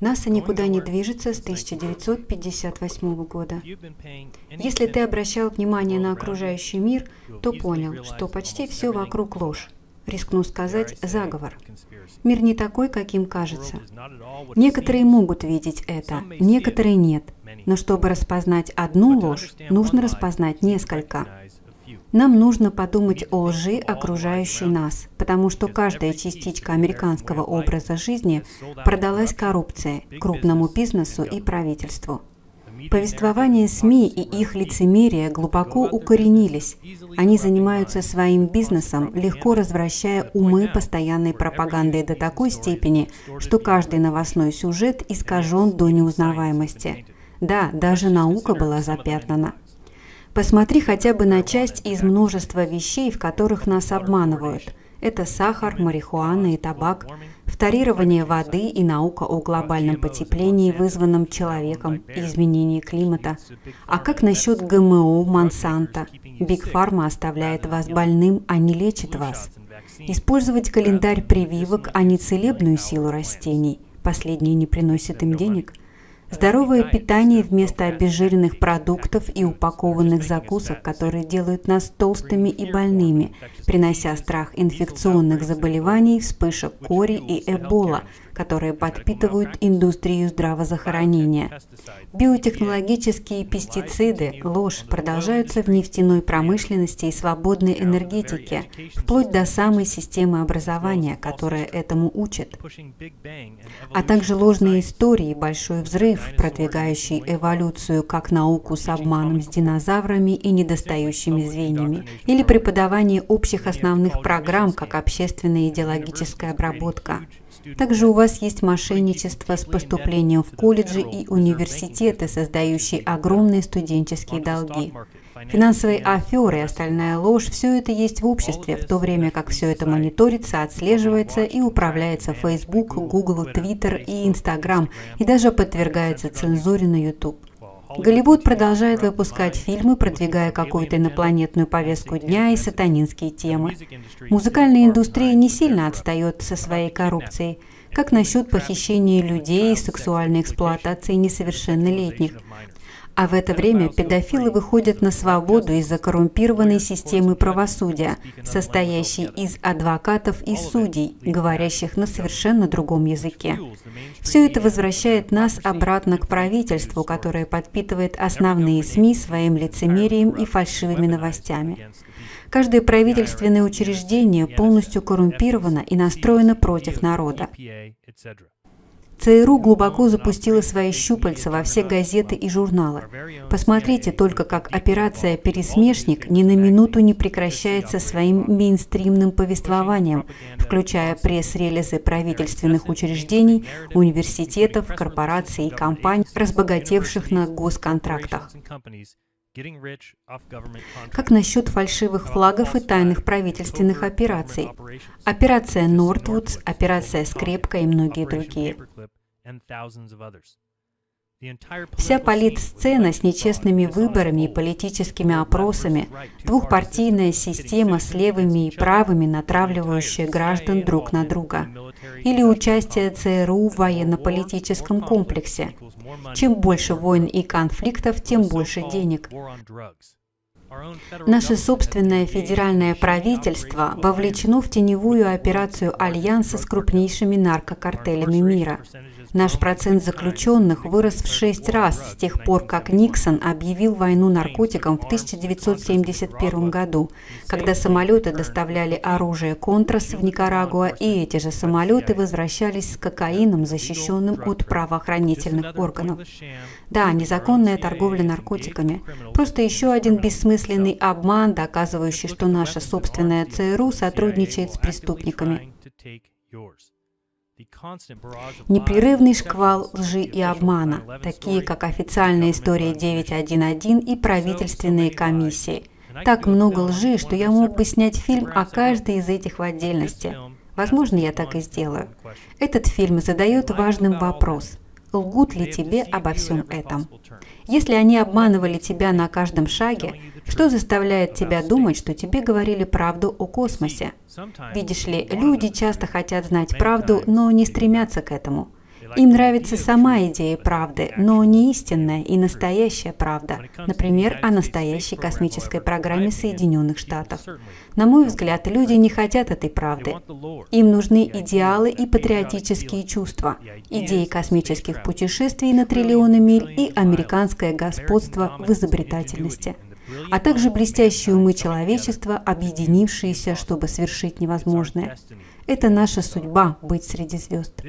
НАСА никуда не движется с 1958 года. Если ты обращал внимание на окружающий мир, то понял, что почти все вокруг ложь. Рискну сказать, заговор. Мир не такой, каким кажется. Некоторые могут видеть это, некоторые нет. Но чтобы распознать одну ложь, нужно распознать несколько. Нам нужно подумать о лжи, окружающей нас, потому что каждая частичка американского образа жизни продалась коррупции, крупному бизнесу и правительству. Повествование СМИ и их лицемерие глубоко укоренились. Они занимаются своим бизнесом, легко развращая умы постоянной пропагандой до такой степени, что каждый новостной сюжет искажен до неузнаваемости. Да, даже наука была запятнана. Посмотри хотя бы на часть из множества вещей, в которых нас обманывают. Это сахар, марихуана и табак, вторирование воды и наука о глобальном потеплении, вызванном человеком и изменении климата. А как насчет ГМО, Монсанто? Биг Фарма оставляет вас больным, а не лечит вас. Использовать календарь прививок, а не целебную силу растений. Последние не приносят им денег – Здоровое питание вместо обезжиренных продуктов и упакованных закусок, которые делают нас толстыми и больными, принося страх инфекционных заболеваний, вспышек кори и эбола, которые подпитывают индустрию здравоохранения. Биотехнологические пестициды, ложь продолжаются в нефтяной промышленности и свободной энергетике, вплоть до самой системы образования, которая этому учит. А также ложные истории, большой взрыв, продвигающий эволюцию как науку с обманом с динозаврами и недостающими звеньями, или преподавание общих основных программ как общественная идеологическая обработка. Также у вас есть мошенничество с поступлением в колледжи и университеты, создающие огромные студенческие долги. Финансовые аферы и остальная ложь – все это есть в обществе, в то время как все это мониторится, отслеживается и управляется Facebook, Google, Twitter и Instagram, и даже подвергается цензуре на YouTube. Голливуд продолжает выпускать фильмы, продвигая какую-то инопланетную повестку дня и сатанинские темы. Музыкальная индустрия не сильно отстает со своей коррупцией. Как насчет похищения людей и сексуальной эксплуатации несовершеннолетних? А в это время педофилы выходят на свободу из-за коррумпированной системы правосудия, состоящей из адвокатов и судей, говорящих на совершенно другом языке. Все это возвращает нас обратно к правительству, которое подпитывает основные СМИ своим лицемерием и фальшивыми новостями. Каждое правительственное учреждение полностью коррумпировано и настроено против народа. ЦРУ глубоко запустила свои щупальца во все газеты и журналы. Посмотрите только, как операция «Пересмешник» ни на минуту не прекращается своим мейнстримным повествованием, включая пресс-релизы правительственных учреждений, университетов, корпораций и компаний, разбогатевших на госконтрактах. Как насчет фальшивых флагов и тайных правительственных операций? Операция Нортвудс, операция Скрепка и многие другие. Вся политсцена с нечестными выборами и политическими опросами, двухпартийная система с левыми и правыми, натравливающая граждан друг на друга, или участие ЦРУ в военно-политическом комплексе. Чем больше войн и конфликтов, тем больше денег. Наше собственное федеральное правительство вовлечено в теневую операцию Альянса с крупнейшими наркокартелями мира. Наш процент заключенных вырос в шесть раз с тех пор, как Никсон объявил войну наркотикам в 1971 году, когда самолеты доставляли оружие Контрас в Никарагуа, и эти же самолеты возвращались с кокаином, защищенным от правоохранительных органов. Да, незаконная торговля наркотиками. Просто еще один бессмысленный обман, доказывающий, что наша собственная ЦРУ сотрудничает с преступниками. Непрерывный шквал лжи и обмана, такие как официальная история 911 и правительственные комиссии. Так много лжи, что я мог бы снять фильм о каждой из этих в отдельности. Возможно, я так и сделаю. Этот фильм задает важным вопрос – лгут ли тебе обо всем этом. Если они обманывали тебя на каждом шаге, что заставляет тебя думать, что тебе говорили правду о космосе? Видишь ли, люди часто хотят знать правду, но не стремятся к этому. Им нравится сама идея правды, но не истинная и настоящая правда, например, о настоящей космической программе Соединенных Штатов. На мой взгляд, люди не хотят этой правды. Им нужны идеалы и патриотические чувства, идеи космических путешествий на триллионы миль и американское господство в изобретательности а также блестящие умы человечества, объединившиеся, чтобы свершить невозможное. Это наша судьба – быть среди звезд.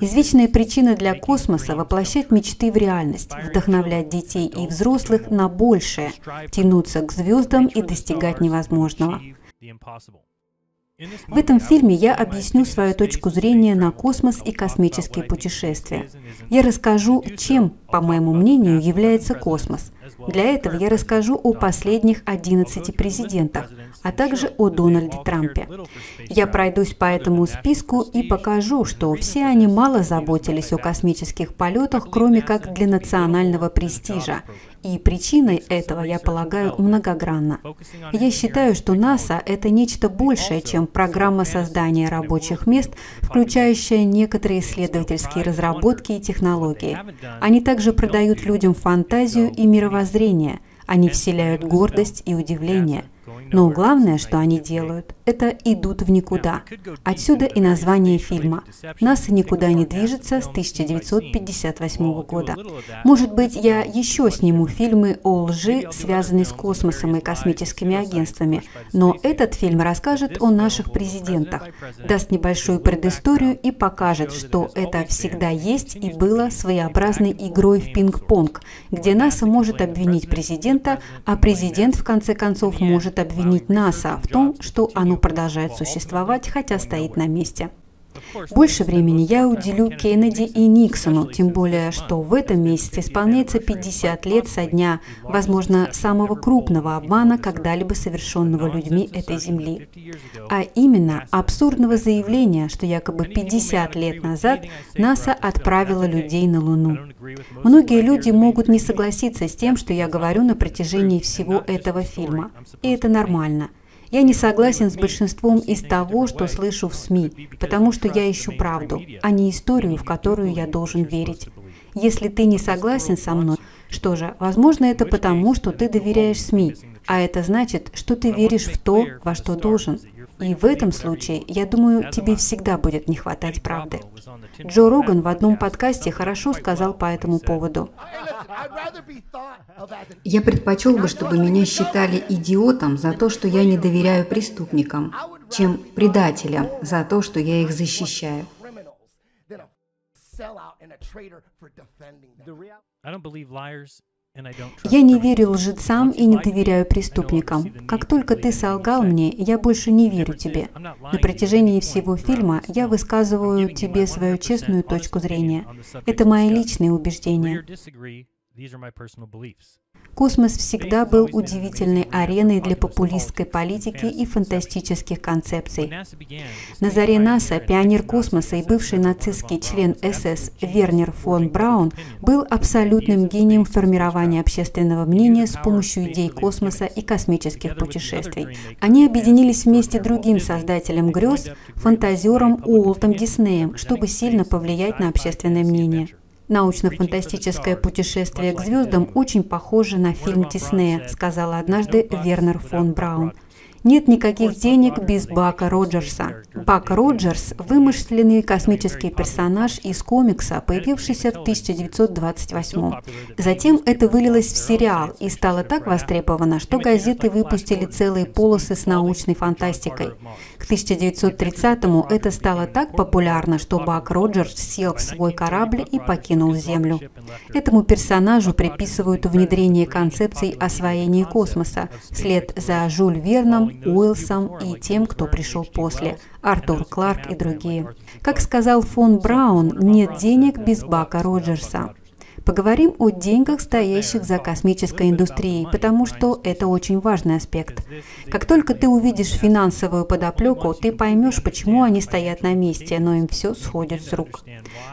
Извечная причина для космоса – воплощать мечты в реальность, вдохновлять детей и взрослых на большее, тянуться к звездам и достигать невозможного. В этом фильме я объясню свою точку зрения на космос и космические путешествия. Я расскажу, чем, по моему мнению, является космос. Для этого я расскажу о последних 11 президентах, а также о Дональде Трампе. Я пройдусь по этому списку и покажу, что все они мало заботились о космических полетах, кроме как для национального престижа, и причиной этого, я полагаю, многогранна. Я считаю, что НАСА – это нечто большее, чем программа создания рабочих мест, включающая некоторые исследовательские разработки и технологии. Они также продают людям фантазию и мировоззрение. Они вселяют гордость и удивление – но главное, что они делают, это идут в никуда. Отсюда и название фильма. НАСА никуда не движется с 1958 года. Может быть, я еще сниму фильмы о лжи, связанные с космосом и космическими агентствами, но этот фильм расскажет о наших президентах, даст небольшую предысторию и покажет, что это всегда есть и было своеобразной игрой в пинг-понг, где НАСА может обвинить президента, а президент в конце концов может обвинить НАСА в том, что оно продолжает существовать, хотя стоит на месте. Больше времени я уделю Кеннеди и Никсону, тем более, что в этом месяце исполняется 50 лет со дня, возможно, самого крупного обмана, когда-либо совершенного людьми этой Земли. А именно, абсурдного заявления, что якобы 50 лет назад НАСА отправила людей на Луну. Многие люди могут не согласиться с тем, что я говорю на протяжении всего этого фильма. И это нормально. Я не согласен с большинством из того, что слышу в СМИ, потому что я ищу правду, а не историю, в которую я должен верить. Если ты не согласен со мной, что же, возможно, это потому, что ты доверяешь СМИ, а это значит, что ты веришь в то, во что должен. И в этом случае, я думаю, тебе всегда будет не хватать правды. Джо Роган в одном подкасте хорошо сказал по этому поводу. Я предпочел бы, чтобы меня считали идиотом за то, что я не доверяю преступникам, чем предателям за то, что я их защищаю. I don't believe liars я не верю лжецам и не доверяю преступникам. Как только ты солгал мне, я больше не верю тебе. На протяжении всего фильма я высказываю тебе свою честную точку зрения. Это мои личные убеждения. Космос всегда был удивительной ареной для популистской политики и фантастических концепций. На заре НАСА пионер космоса и бывший нацистский член СС Вернер фон Браун был абсолютным гением формирования общественного мнения с помощью идей космоса и космических путешествий. Они объединились вместе другим создателем грез, фантазером Уолтом Диснеем, чтобы сильно повлиять на общественное мнение. Научно-фантастическое путешествие к звездам очень похоже на фильм Диснея, сказала однажды Вернер фон Браун. Нет никаких денег без Бака Роджерса. Бак Роджерс – вымышленный космический персонаж из комикса, появившийся в 1928 Затем это вылилось в сериал и стало так востребовано, что газеты выпустили целые полосы с научной фантастикой. К 1930-му это стало так популярно, что Бак Роджерс сел в свой корабль и покинул Землю. Этому персонажу приписывают внедрение концепций освоения космоса. Вслед за Жюль Верном, Уилсом и тем, кто пришел после, Артур Кларк и другие. Как сказал фон Браун, нет денег без Бака Роджерса. Поговорим о деньгах, стоящих за космической индустрией, потому что это очень важный аспект. Как только ты увидишь финансовую подоплеку, ты поймешь, почему они стоят на месте, но им все сходит с рук.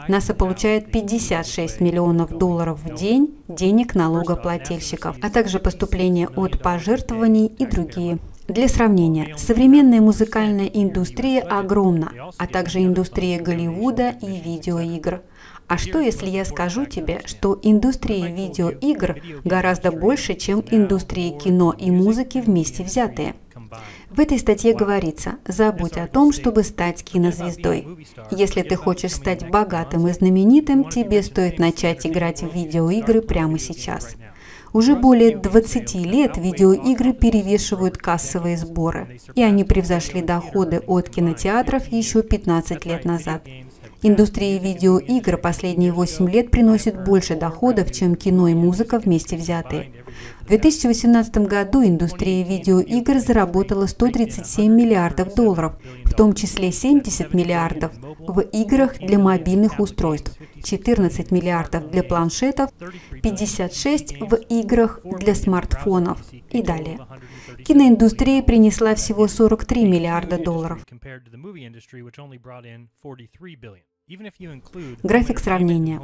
НАСА получает 56 миллионов долларов в день денег налогоплательщиков, а также поступления от пожертвований и другие. Для сравнения, современная музыкальная индустрия огромна, а также индустрия Голливуда и видеоигр. А что, если я скажу тебе, что индустрия видеоигр гораздо больше, чем индустрия кино и музыки вместе взятые? В этой статье говорится, забудь о том, чтобы стать кинозвездой. Если ты хочешь стать богатым и знаменитым, тебе стоит начать играть в видеоигры прямо сейчас. Уже более 20 лет видеоигры перевешивают кассовые сборы, и они превзошли доходы от кинотеатров еще 15 лет назад. Индустрия видеоигр последние 8 лет приносит больше доходов, чем кино и музыка вместе взятые. В 2018 году индустрия видеоигр заработала 137 миллиардов долларов, в том числе 70 миллиардов в играх для мобильных устройств, 14 миллиардов для планшетов, 56 в играх для смартфонов и далее. Киноиндустрия принесла всего 43 миллиарда долларов. График сравнения.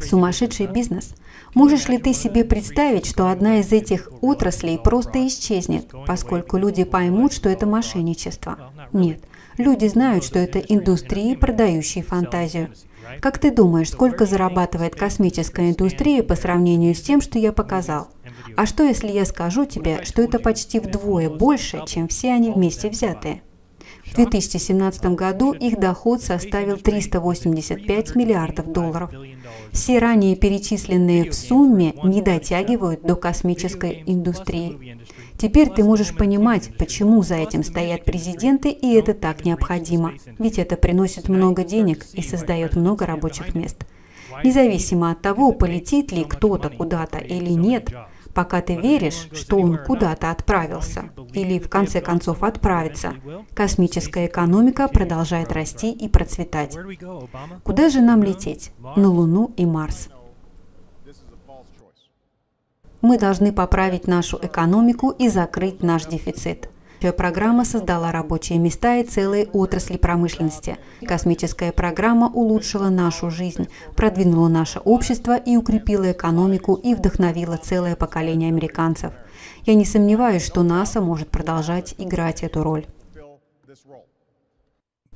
Сумасшедший бизнес. Можешь ли ты себе представить, что одна из этих отраслей просто исчезнет, поскольку люди поймут, что это мошенничество? Нет. Люди знают, что это индустрии, продающие фантазию. Как ты думаешь, сколько зарабатывает космическая индустрия по сравнению с тем, что я показал? А что, если я скажу тебе, что это почти вдвое больше, чем все они вместе взятые? В 2017 году их доход составил 385 миллиардов долларов. Все ранее перечисленные в сумме не дотягивают до космической индустрии. Теперь ты можешь понимать, почему за этим стоят президенты, и это так необходимо. Ведь это приносит много денег и создает много рабочих мест. Независимо от того, полетит ли кто-то куда-то или нет, пока ты веришь, что он куда-то отправился или в конце концов отправится, космическая экономика продолжает расти и процветать. Куда же нам лететь? На Луну и Марс. Мы должны поправить нашу экономику и закрыть наш дефицит. Программа создала рабочие места и целые отрасли промышленности. Космическая программа улучшила нашу жизнь, продвинула наше общество и укрепила экономику и вдохновила целое поколение американцев. Я не сомневаюсь, что НАСА может продолжать играть эту роль.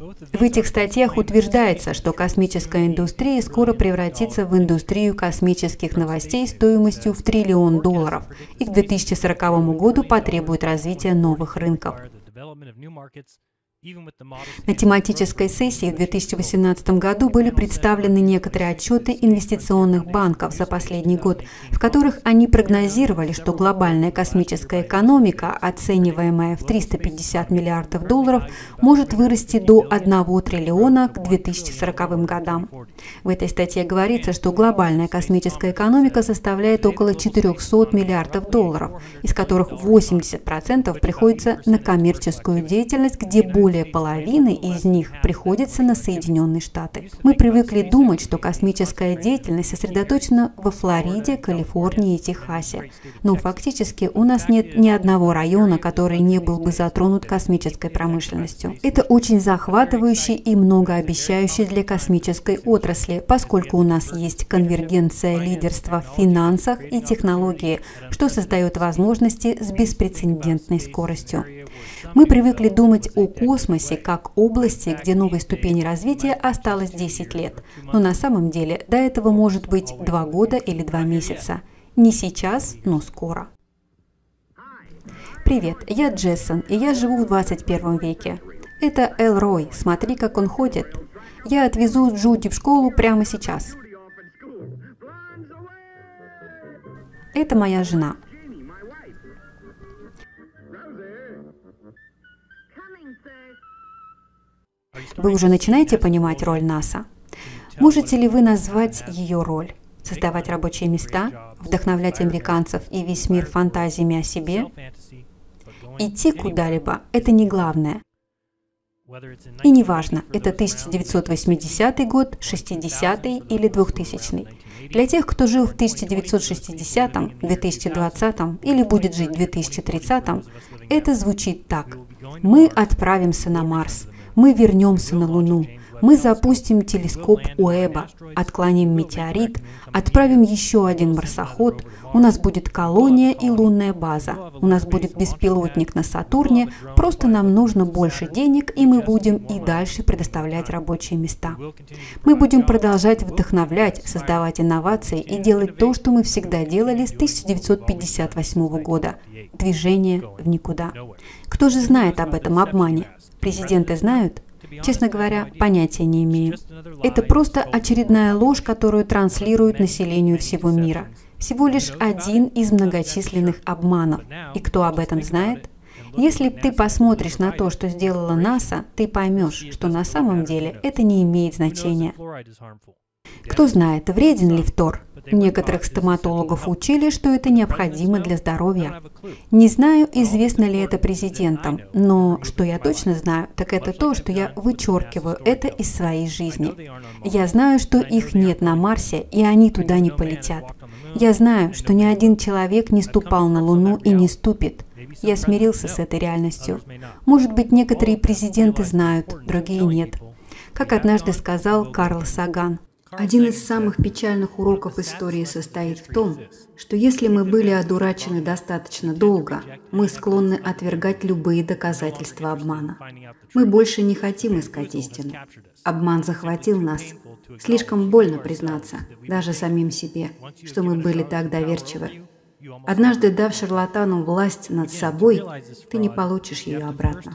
В этих статьях утверждается, что космическая индустрия скоро превратится в индустрию космических новостей стоимостью в триллион долларов и к 2040 году потребует развития новых рынков. На тематической сессии в 2018 году были представлены некоторые отчеты инвестиционных банков за последний год, в которых они прогнозировали, что глобальная космическая экономика, оцениваемая в 350 миллиардов долларов, может вырасти до 1 триллиона к 2040 годам. В этой статье говорится, что глобальная космическая экономика составляет около 400 миллиардов долларов, из которых 80% приходится на коммерческую деятельность, где более более половины из них приходится на Соединенные Штаты. Мы привыкли думать, что космическая деятельность сосредоточена во Флориде, Калифорнии и Техасе. Но фактически у нас нет ни одного района, который не был бы затронут космической промышленностью. Это очень захватывающий и многообещающий для космической отрасли, поскольку у нас есть конвергенция лидерства в финансах и технологии, что создает возможности с беспрецедентной скоростью. Мы привыкли думать о космосе как области, где новой ступени развития осталось 10 лет. Но на самом деле до этого может быть 2 года или 2 месяца. Не сейчас, но скоро. Привет, я Джессон, и я живу в 21 веке. Это Эл Рой, смотри, как он ходит. Я отвезу Джуди в школу прямо сейчас. Это моя жена. Вы уже начинаете понимать роль НАСА? Можете ли вы назвать ее роль? Создавать рабочие места, вдохновлять американцев и весь мир фантазиями о себе? Идти куда-либо – это не главное. И неважно, это 1980 год, 60 или 2000. Для тех, кто жил в 1960, 2020 или будет жить в 2030, это звучит так. Мы отправимся на Марс. Мы вернемся на Луну. Мы запустим телескоп Уэба, отклоним метеорит, отправим еще один марсоход, у нас будет колония и лунная база, у нас будет беспилотник на Сатурне, просто нам нужно больше денег, и мы будем и дальше предоставлять рабочие места. Мы будем продолжать вдохновлять, создавать инновации и делать то, что мы всегда делали с 1958 года – движение в никуда. Кто же знает об этом обмане? Президенты знают? Честно говоря, понятия не имею. Это просто очередная ложь, которую транслируют населению всего мира. Всего лишь один из многочисленных обманов. И кто об этом знает? Если ты посмотришь на то, что сделала НАСА, ты поймешь, что на самом деле это не имеет значения. Кто знает, вреден ли фтор? Некоторых стоматологов учили, что это необходимо для здоровья. Не знаю, известно ли это президентам, но что я точно знаю, так это то, что я вычеркиваю это из своей жизни. Я знаю, что их нет на Марсе, и они туда не полетят. Я знаю, что ни один человек не ступал на Луну и не ступит. Я смирился с этой реальностью. Может быть, некоторые президенты знают, другие нет. Как однажды сказал Карл Саган, один из самых печальных уроков истории состоит в том, что если мы были одурачены достаточно долго, мы склонны отвергать любые доказательства обмана. Мы больше не хотим искать истину. Обман захватил нас. Слишком больно признаться, даже самим себе, что мы были так доверчивы. Однажды дав шарлатану власть над собой, ты не получишь ее обратно.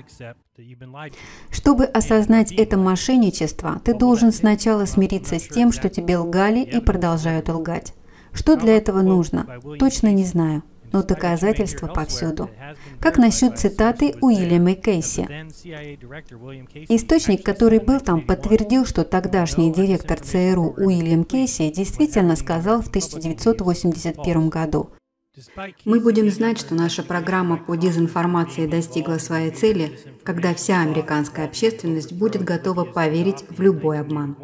Чтобы осознать это мошенничество, ты должен сначала смириться с тем, что тебе лгали и продолжают лгать. Что для этого нужно? Точно не знаю, но доказательства повсюду. Как насчет цитаты Уильяма Кейси? Источник, который был там, подтвердил, что тогдашний директор ЦРУ Уильям Кейси действительно сказал в 1981 году – мы будем знать, что наша программа по дезинформации достигла своей цели, когда вся американская общественность будет готова поверить в любой обман.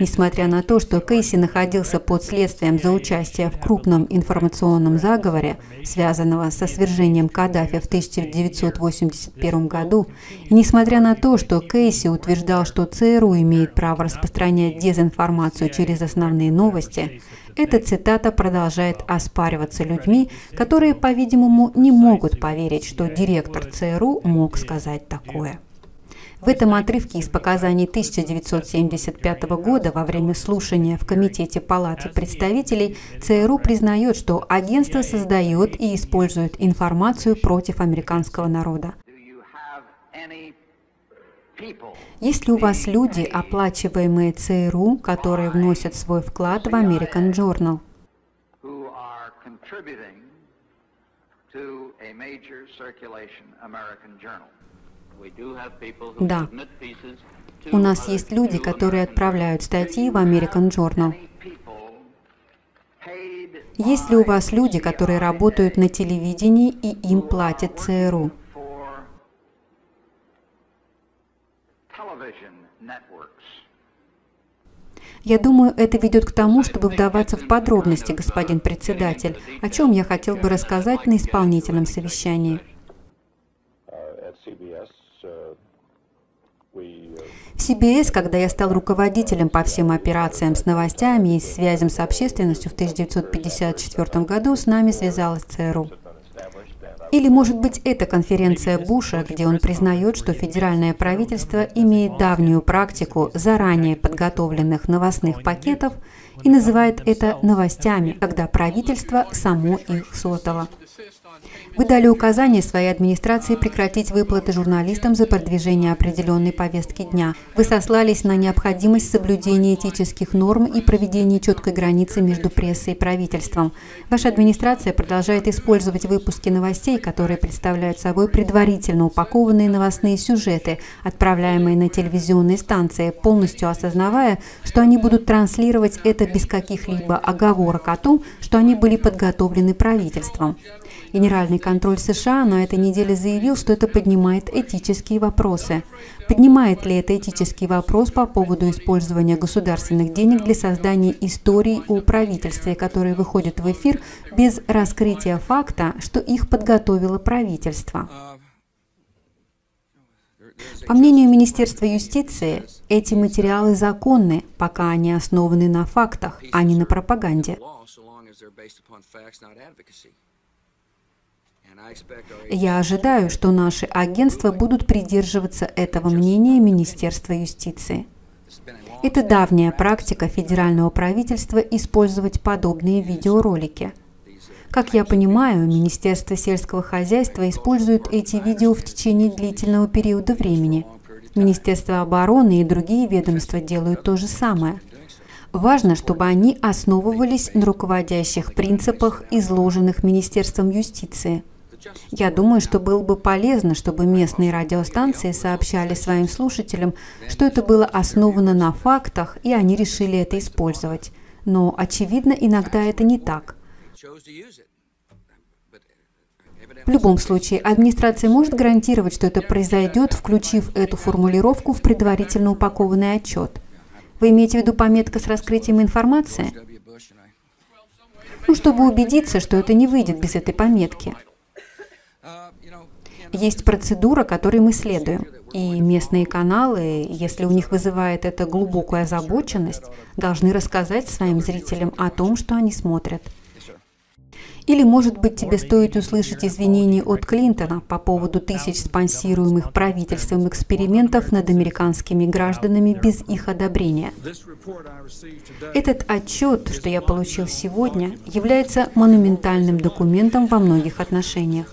Несмотря на то, что Кейси находился под следствием за участие в крупном информационном заговоре, связанного со свержением Каддафи в 1981 году, и несмотря на то, что Кейси утверждал, что ЦРУ имеет право распространять дезинформацию через основные новости, эта цитата продолжает оспариваться людьми, которые, по-видимому, не могут поверить, что директор ЦРУ мог сказать такое. В этом отрывке из показаний 1975 года во время слушания в Комитете Палаты представителей ЦРУ признает, что агентство создает и использует информацию против американского народа. Есть ли у вас люди, оплачиваемые ЦРУ, которые вносят свой вклад в American Journal? Да. У нас есть люди, которые отправляют статьи в American Journal. Есть ли у вас люди, которые работают на телевидении и им платят ЦРУ? Я думаю, это ведет к тому, чтобы вдаваться в подробности, господин председатель, о чем я хотел бы рассказать на исполнительном совещании. В CBS, когда я стал руководителем по всем операциям с новостями и связям с общественностью в 1954 году, с нами связалась ЦРУ. Или, может быть, это конференция Буша, где он признает, что федеральное правительство имеет давнюю практику заранее подготовленных новостных пакетов и называет это новостями, когда правительство само их создало. Вы дали указание своей администрации прекратить выплаты журналистам за продвижение определенной повестки дня. Вы сослались на необходимость соблюдения этических норм и проведения четкой границы между прессой и правительством. Ваша администрация продолжает использовать выпуски новостей, которые представляют собой предварительно упакованные новостные сюжеты, отправляемые на телевизионные станции, полностью осознавая, что они будут транслировать это без каких-либо оговорок о том, что они были подготовлены правительством. Генеральный контроль США на этой неделе заявил, что это поднимает этические вопросы. Поднимает ли это этический вопрос по поводу использования государственных денег для создания историй о правительстве, которые выходят в эфир без раскрытия факта, что их подготовило правительство? По мнению Министерства юстиции, эти материалы законны, пока они основаны на фактах, а не на пропаганде. Я ожидаю, что наши агентства будут придерживаться этого мнения Министерства юстиции. Это давняя практика федерального правительства использовать подобные видеоролики. Как я понимаю, Министерство сельского хозяйства использует эти видео в течение длительного периода времени. Министерство обороны и другие ведомства делают то же самое. Важно, чтобы они основывались на руководящих принципах, изложенных Министерством юстиции – я думаю, что было бы полезно, чтобы местные радиостанции сообщали своим слушателям, что это было основано на фактах, и они решили это использовать. Но, очевидно, иногда это не так. В любом случае, администрация может гарантировать, что это произойдет, включив эту формулировку в предварительно упакованный отчет. Вы имеете в виду пометка с раскрытием информации? Ну, чтобы убедиться, что это не выйдет без этой пометки. Есть процедура, которой мы следуем. И местные каналы, если у них вызывает это глубокую озабоченность, должны рассказать своим зрителям о том, что они смотрят. Или, может быть, тебе стоит услышать извинения от Клинтона по поводу тысяч спонсируемых правительством экспериментов над американскими гражданами без их одобрения. Этот отчет, что я получил сегодня, является монументальным документом во многих отношениях.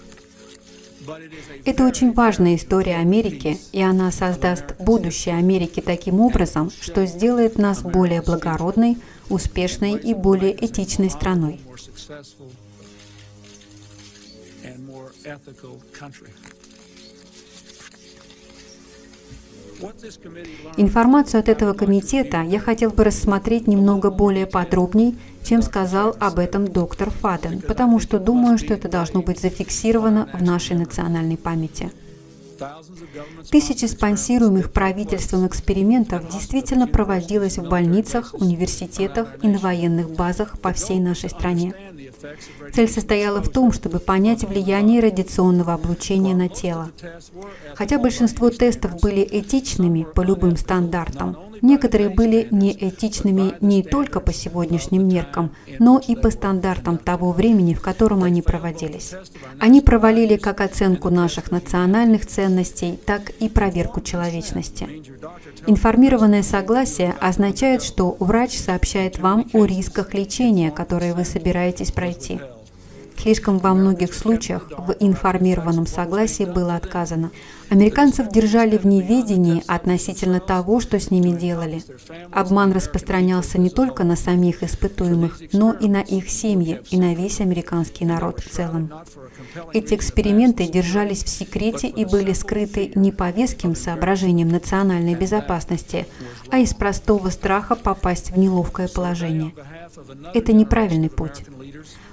Это очень важная история Америки, и она создаст будущее Америки таким образом, что сделает нас более благородной, успешной и более этичной страной. Информацию от этого комитета я хотел бы рассмотреть немного более подробней, чем сказал об этом доктор Фаден, потому что думаю, что это должно быть зафиксировано в нашей национальной памяти. Тысячи спонсируемых правительством экспериментов действительно проводилось в больницах, университетах и на военных базах по всей нашей стране. Цель состояла в том, чтобы понять влияние радиационного облучения на тело. Хотя большинство тестов были этичными по любым стандартам, некоторые были неэтичными не только по сегодняшним меркам, но и по стандартам того времени, в котором они проводились. Они провалили как оценку наших национальных ценностей, так и проверку человечности. Информированное согласие означает, что врач сообщает вам о рисках лечения, которые вы собираетесь пройти. Слишком во многих случаях в информированном согласии было отказано. Американцев держали в неведении относительно того, что с ними делали. Обман распространялся не только на самих испытуемых, но и на их семьи и на весь американский народ в целом. Эти эксперименты держались в секрете и были скрыты не по веским соображениям национальной безопасности, а из простого страха попасть в неловкое положение. Это неправильный путь.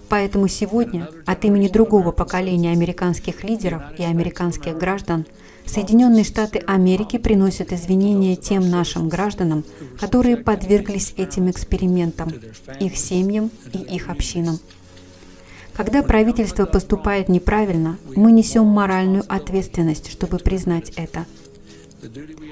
Поэтому сегодня от имени другого поколения американских лидеров и американских граждан Соединенные Штаты Америки приносят извинения тем нашим гражданам, которые подверглись этим экспериментам, их семьям и их общинам. Когда правительство поступает неправильно, мы несем моральную ответственность, чтобы признать это –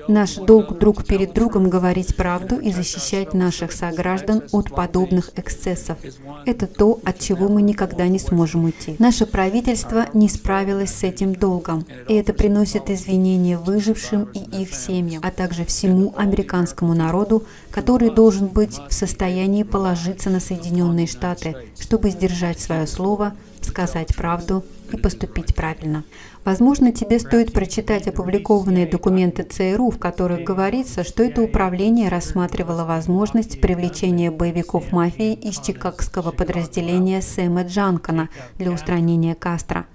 Наш долг друг перед другом говорить правду и защищать наших сограждан от подобных эксцессов. Это то, от чего мы никогда не сможем уйти. Наше правительство не справилось с этим долгом, и это приносит извинения выжившим и их семьям, а также всему американскому народу, который должен быть в состоянии положиться на Соединенные Штаты, чтобы сдержать свое слово, сказать правду и поступить правильно. Возможно, тебе стоит прочитать опубликованные документы ЦРУ, в которых говорится, что это управление рассматривало возможность привлечения боевиков мафии из чикагского подразделения Сэма Джанкана для устранения Кастро.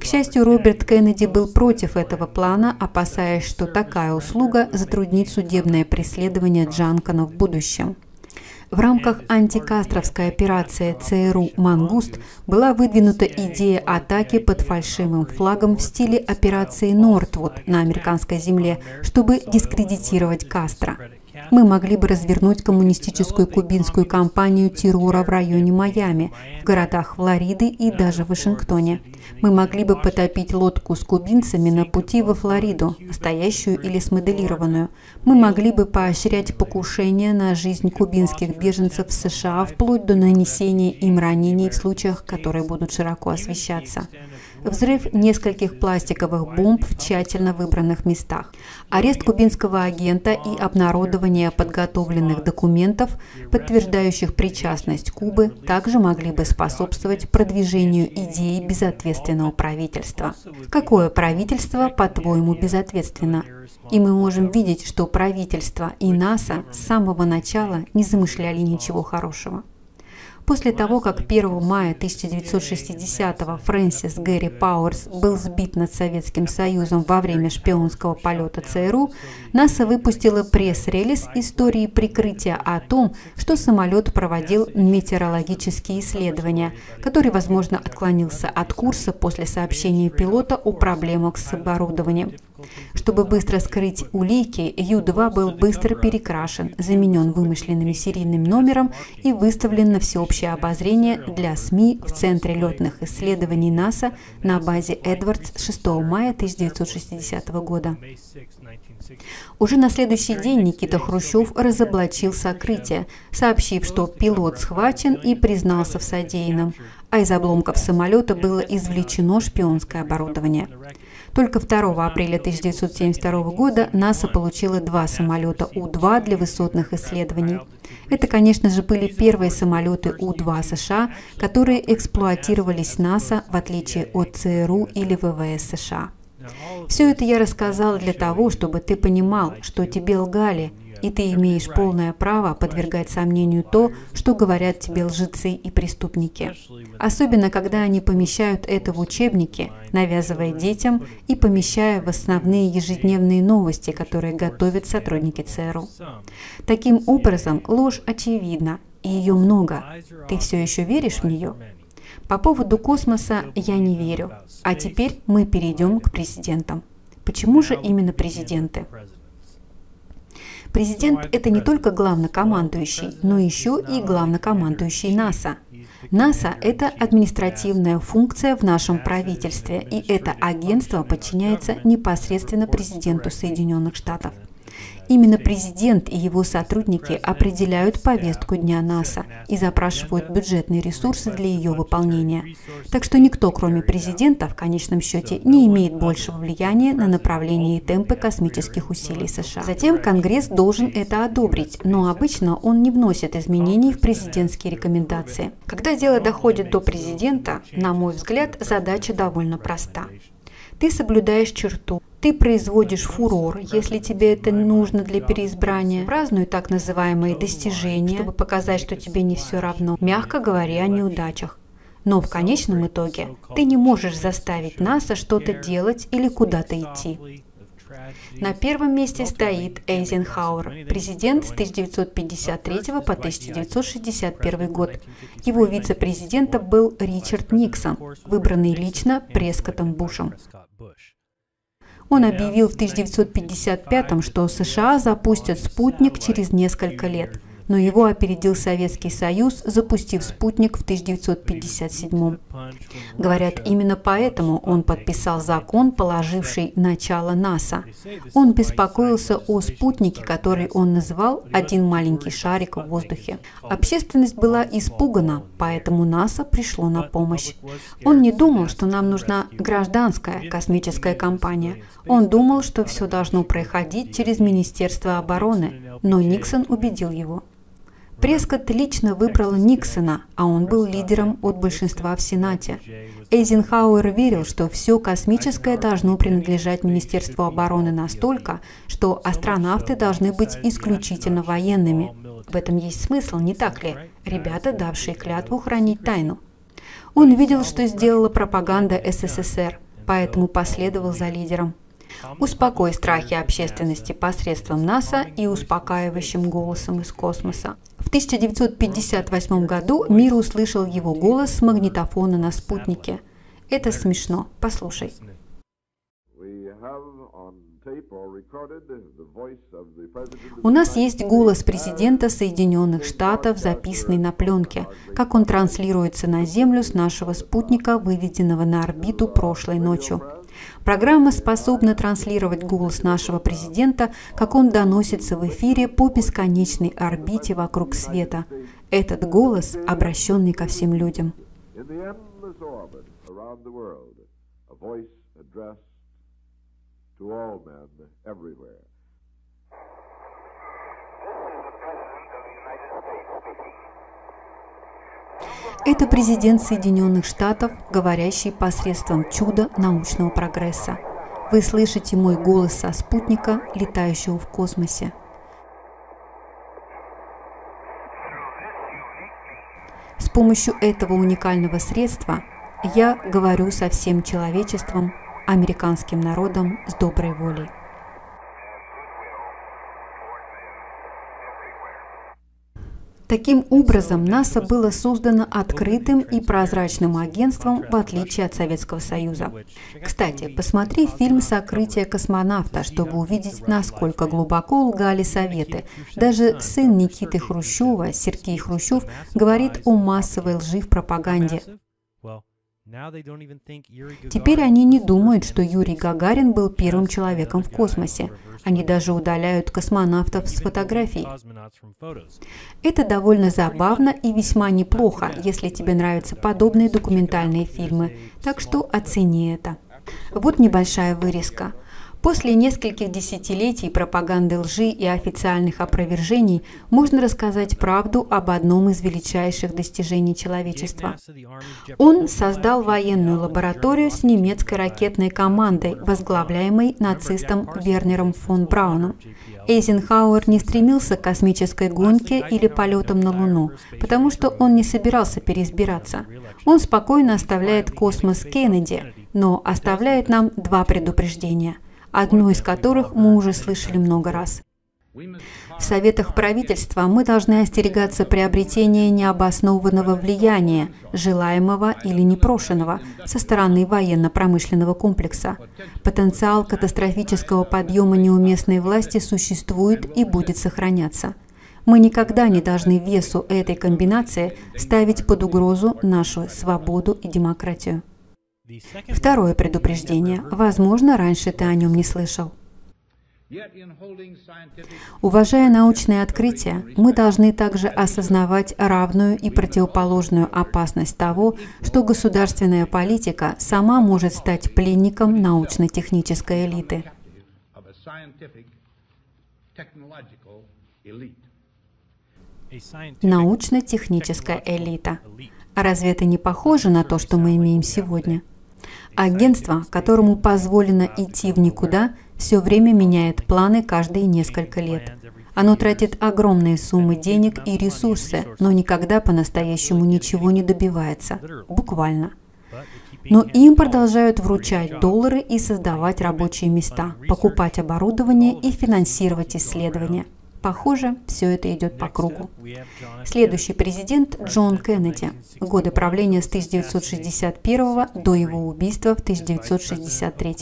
К счастью, Роберт Кеннеди был против этого плана, опасаясь, что такая услуга затруднит судебное преследование Джанкана в будущем. В рамках антикастровской операции ЦРУ «Мангуст» была выдвинута идея атаки под фальшивым флагом в стиле операции «Нортвуд» на американской земле, чтобы дискредитировать Кастро. Мы могли бы развернуть коммунистическую кубинскую кампанию террора в районе Майами, в городах Флориды и даже в Вашингтоне. Мы могли бы потопить лодку с кубинцами на пути во Флориду, настоящую или смоделированную. Мы могли бы поощрять покушения на жизнь кубинских беженцев в США вплоть до нанесения им ранений в случаях, которые будут широко освещаться взрыв нескольких пластиковых бомб в тщательно выбранных местах, арест кубинского агента и обнародование подготовленных документов, подтверждающих причастность Кубы, также могли бы способствовать продвижению идеи безответственного правительства. Какое правительство, по-твоему, безответственно? И мы можем видеть, что правительство и НАСА с самого начала не замышляли ничего хорошего. После того, как 1 мая 1960-го Фрэнсис Гэри Пауэрс был сбит над Советским Союзом во время шпионского полета ЦРУ, НАСА выпустила пресс-релиз истории прикрытия о том, что самолет проводил метеорологические исследования, который, возможно, отклонился от курса после сообщения пилота о проблемах с оборудованием. Чтобы быстро скрыть улики, Ю-2 был быстро перекрашен, заменен вымышленным серийным номером и выставлен на всеобщее обозрение для СМИ в Центре летных исследований НАСА на базе Эдвардс 6 мая 1960 года. Уже на следующий день Никита Хрущев разоблачил сокрытие, сообщив, что пилот схвачен и признался в содеянном, а из обломков самолета было извлечено шпионское оборудование. Только 2 апреля 1972 года НАСА получила два самолета У-2 для высотных исследований. Это, конечно же, были первые самолеты У-2 США, которые эксплуатировались НАСА в отличие от ЦРУ или ВВС США. Все это я рассказал для того, чтобы ты понимал, что тебе лгали, и ты имеешь полное право подвергать сомнению то, что говорят тебе лжецы и преступники. Особенно, когда они помещают это в учебники, навязывая детям и помещая в основные ежедневные новости, которые готовят сотрудники ЦРУ. Таким образом, ложь очевидна, и ее много. Ты все еще веришь в нее? По поводу космоса я не верю. А теперь мы перейдем к президентам. Почему же именно президенты? Президент – это не только главнокомандующий, но еще и главнокомандующий НАСА. НАСА – это административная функция в нашем правительстве, и это агентство подчиняется непосредственно президенту Соединенных Штатов. Именно президент и его сотрудники определяют повестку дня НАСА и запрашивают бюджетные ресурсы для ее выполнения. Так что никто, кроме президента, в конечном счете не имеет большего влияния на направление и темпы космических усилий США. Затем Конгресс должен это одобрить, но обычно он не вносит изменений в президентские рекомендации. Когда дело доходит до президента, на мой взгляд, задача довольно проста. Ты соблюдаешь черту, ты производишь фурор, если тебе это нужно для переизбрания. Празднуй так называемые достижения, чтобы показать, что тебе не все равно. Мягко говоря о неудачах. Но в конечном итоге ты не можешь заставить НАСА что-то делать или куда-то идти. На первом месте стоит Эйзенхауэр, президент с 1953 по 1961 год. Его вице-президентом был Ричард Никсон, выбранный лично Прескоттом Бушем. Он объявил в 1955 что США запустят спутник через несколько лет – но его опередил Советский Союз, запустив спутник в 1957 Говорят, именно поэтому он подписал закон, положивший начало НАСА. Он беспокоился о спутнике, который он назвал «один маленький шарик в воздухе». Общественность была испугана, поэтому НАСА пришло на помощь. Он не думал, что нам нужна гражданская космическая компания. Он думал, что все должно проходить через Министерство обороны, но Никсон убедил его. Прескотт лично выбрал Никсона, а он был лидером от большинства в Сенате. Эйзенхауэр верил, что все космическое должно принадлежать Министерству обороны настолько, что астронавты должны быть исключительно военными. В этом есть смысл, не так ли? Ребята, давшие клятву хранить тайну. Он видел, что сделала пропаганда СССР, поэтому последовал за лидером. Успокой страхи общественности посредством НАСА и успокаивающим голосом из космоса. В 1958 году мир услышал его голос с магнитофона на спутнике. Это смешно. Послушай. У нас есть голос президента Соединенных Штатов, записанный на пленке, как он транслируется на Землю с нашего спутника, выведенного на орбиту прошлой ночью. Программа способна транслировать голос нашего президента, как он доносится в эфире по бесконечной орбите вокруг света. Этот голос, обращенный ко всем людям. Это президент Соединенных Штатов, говорящий посредством чуда научного прогресса. Вы слышите мой голос со спутника, летающего в космосе. С помощью этого уникального средства я говорю со всем человечеством, американским народом с доброй волей. Таким образом, НАСА было создано открытым и прозрачным агентством, в отличие от Советского Союза. Кстати, посмотри фильм «Сокрытие космонавта», чтобы увидеть, насколько глубоко лгали Советы. Даже сын Никиты Хрущева, Сергей Хрущев, говорит о массовой лжи в пропаганде. Теперь они не думают, что Юрий Гагарин был первым человеком в космосе. Они даже удаляют космонавтов с фотографий. Это довольно забавно и весьма неплохо, если тебе нравятся подобные документальные фильмы. Так что оцени это. Вот небольшая вырезка. После нескольких десятилетий пропаганды лжи и официальных опровержений можно рассказать правду об одном из величайших достижений человечества. Он создал военную лабораторию с немецкой ракетной командой, возглавляемой нацистом Вернером фон Брауном. Эйзенхауэр не стремился к космической гонке или полетам на Луну, потому что он не собирался переизбираться. Он спокойно оставляет космос Кеннеди, но оставляет нам два предупреждения – одну из которых мы уже слышали много раз. В советах правительства мы должны остерегаться приобретения необоснованного влияния, желаемого или непрошенного, со стороны военно-промышленного комплекса. Потенциал катастрофического подъема неуместной власти существует и будет сохраняться. Мы никогда не должны весу этой комбинации ставить под угрозу нашу свободу и демократию. Второе предупреждение. Возможно, раньше ты о нем не слышал. Уважая научные открытия, мы должны также осознавать равную и противоположную опасность того, что государственная политика сама может стать пленником научно-технической элиты. Научно-техническая элита. Разве это не похоже на то, что мы имеем сегодня? Агентство, которому позволено идти в никуда, все время меняет планы каждые несколько лет. Оно тратит огромные суммы денег и ресурсы, но никогда по-настоящему ничего не добивается. Буквально. Но им продолжают вручать доллары и создавать рабочие места, покупать оборудование и финансировать исследования – Похоже, все это идет по кругу. Следующий президент Джон Кеннеди. Годы правления с 1961 до его убийства в 1963.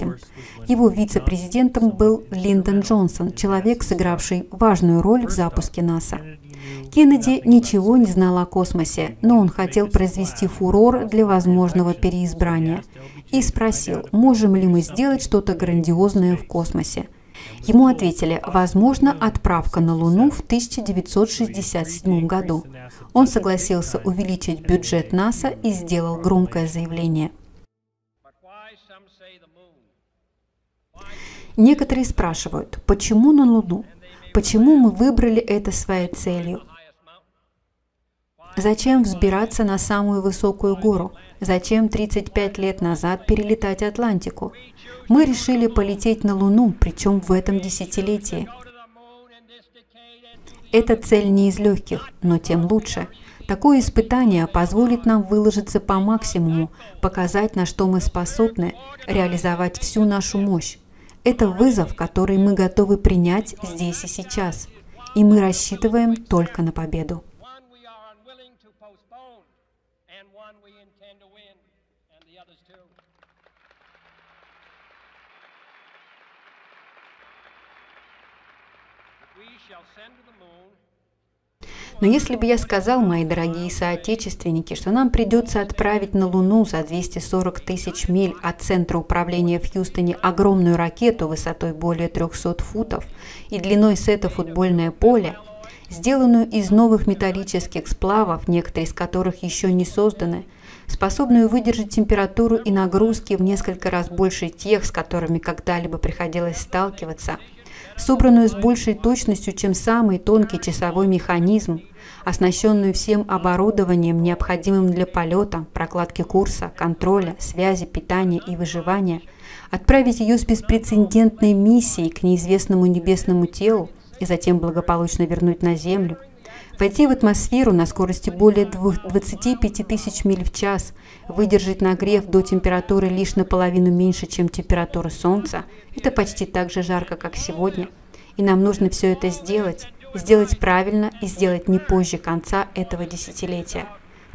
Его вице-президентом был Линдон Джонсон, человек, сыгравший важную роль в запуске НАСА. Кеннеди ничего не знал о космосе, но он хотел произвести фурор для возможного переизбрания и спросил, можем ли мы сделать что-то грандиозное в космосе – Ему ответили, возможно, отправка на Луну в 1967 году. Он согласился увеличить бюджет НАСА и сделал громкое заявление. Некоторые спрашивают, почему на Луну? Почему мы выбрали это своей целью? Зачем взбираться на самую высокую гору? Зачем 35 лет назад перелетать Атлантику? Мы решили полететь на Луну, причем в этом десятилетии. Эта цель не из легких, но тем лучше. Такое испытание позволит нам выложиться по максимуму, показать, на что мы способны, реализовать всю нашу мощь. Это вызов, который мы готовы принять здесь и сейчас. И мы рассчитываем только на победу. Но если бы я сказал, мои дорогие соотечественники, что нам придется отправить на Луну за 240 тысяч миль от центра управления в Хьюстоне огромную ракету высотой более 300 футов и длиной с это футбольное поле, сделанную из новых металлических сплавов, некоторые из которых еще не созданы, способную выдержать температуру и нагрузки в несколько раз больше тех, с которыми когда-либо приходилось сталкиваться – собранную с большей точностью, чем самый тонкий часовой механизм, оснащенную всем оборудованием, необходимым для полета, прокладки курса, контроля, связи, питания и выживания, отправить ее с беспрецедентной миссией к неизвестному небесному телу и затем благополучно вернуть на Землю, войти в атмосферу на скорости более 25 тысяч миль в час, выдержать нагрев до температуры лишь наполовину меньше, чем температура Солнца, это почти так же жарко, как сегодня, и нам нужно все это сделать, сделать правильно и сделать не позже конца этого десятилетия.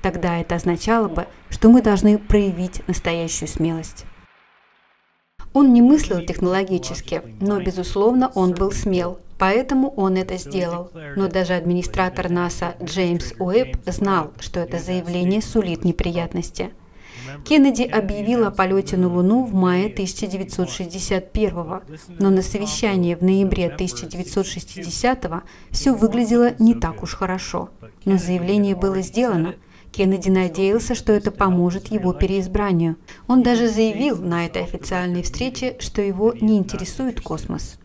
Тогда это означало бы, что мы должны проявить настоящую смелость. Он не мыслил технологически, но, безусловно, он был смел, поэтому он это сделал. Но даже администратор НАСА Джеймс Уэбб знал, что это заявление сулит неприятности. Кеннеди объявил о полете на Луну в мае 1961 но на совещании в ноябре 1960 все выглядело не так уж хорошо. Но заявление было сделано – Кеннеди надеялся, что это поможет его переизбранию. Он даже заявил на этой официальной встрече, что его не интересует космос.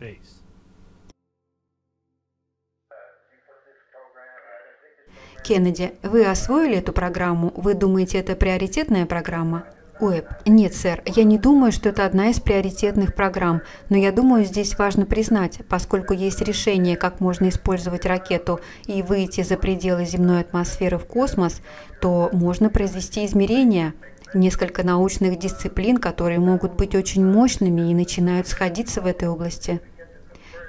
Кеннеди, вы освоили эту программу? Вы думаете, это приоритетная программа? Уэб. Нет, сэр, я не думаю, что это одна из приоритетных программ, но я думаю, здесь важно признать, поскольку есть решение, как можно использовать ракету и выйти за пределы земной атмосферы в космос, то можно произвести измерения, несколько научных дисциплин, которые могут быть очень мощными и начинают сходиться в этой области.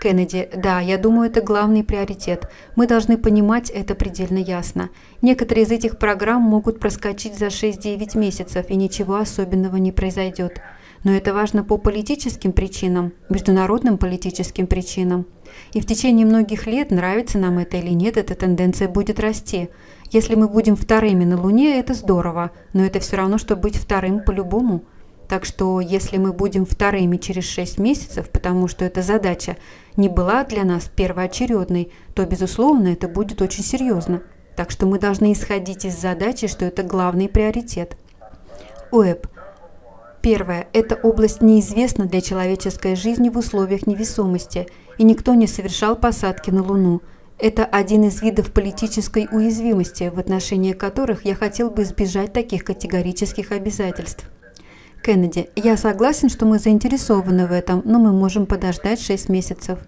Кеннеди, да, я думаю, это главный приоритет. Мы должны понимать это предельно ясно. Некоторые из этих программ могут проскочить за 6-9 месяцев, и ничего особенного не произойдет. Но это важно по политическим причинам, международным политическим причинам. И в течение многих лет, нравится нам это или нет, эта тенденция будет расти. Если мы будем вторыми на Луне, это здорово, но это все равно, что быть вторым по-любому. Так что если мы будем вторыми через 6 месяцев, потому что эта задача не была для нас первоочередной, то, безусловно, это будет очень серьезно. Так что мы должны исходить из задачи, что это главный приоритет. ОЭП. Первое. Эта область неизвестна для человеческой жизни в условиях невесомости, и никто не совершал посадки на Луну. Это один из видов политической уязвимости, в отношении которых я хотел бы избежать таких категорических обязательств. Кеннеди, я согласен, что мы заинтересованы в этом, но мы можем подождать 6 месяцев.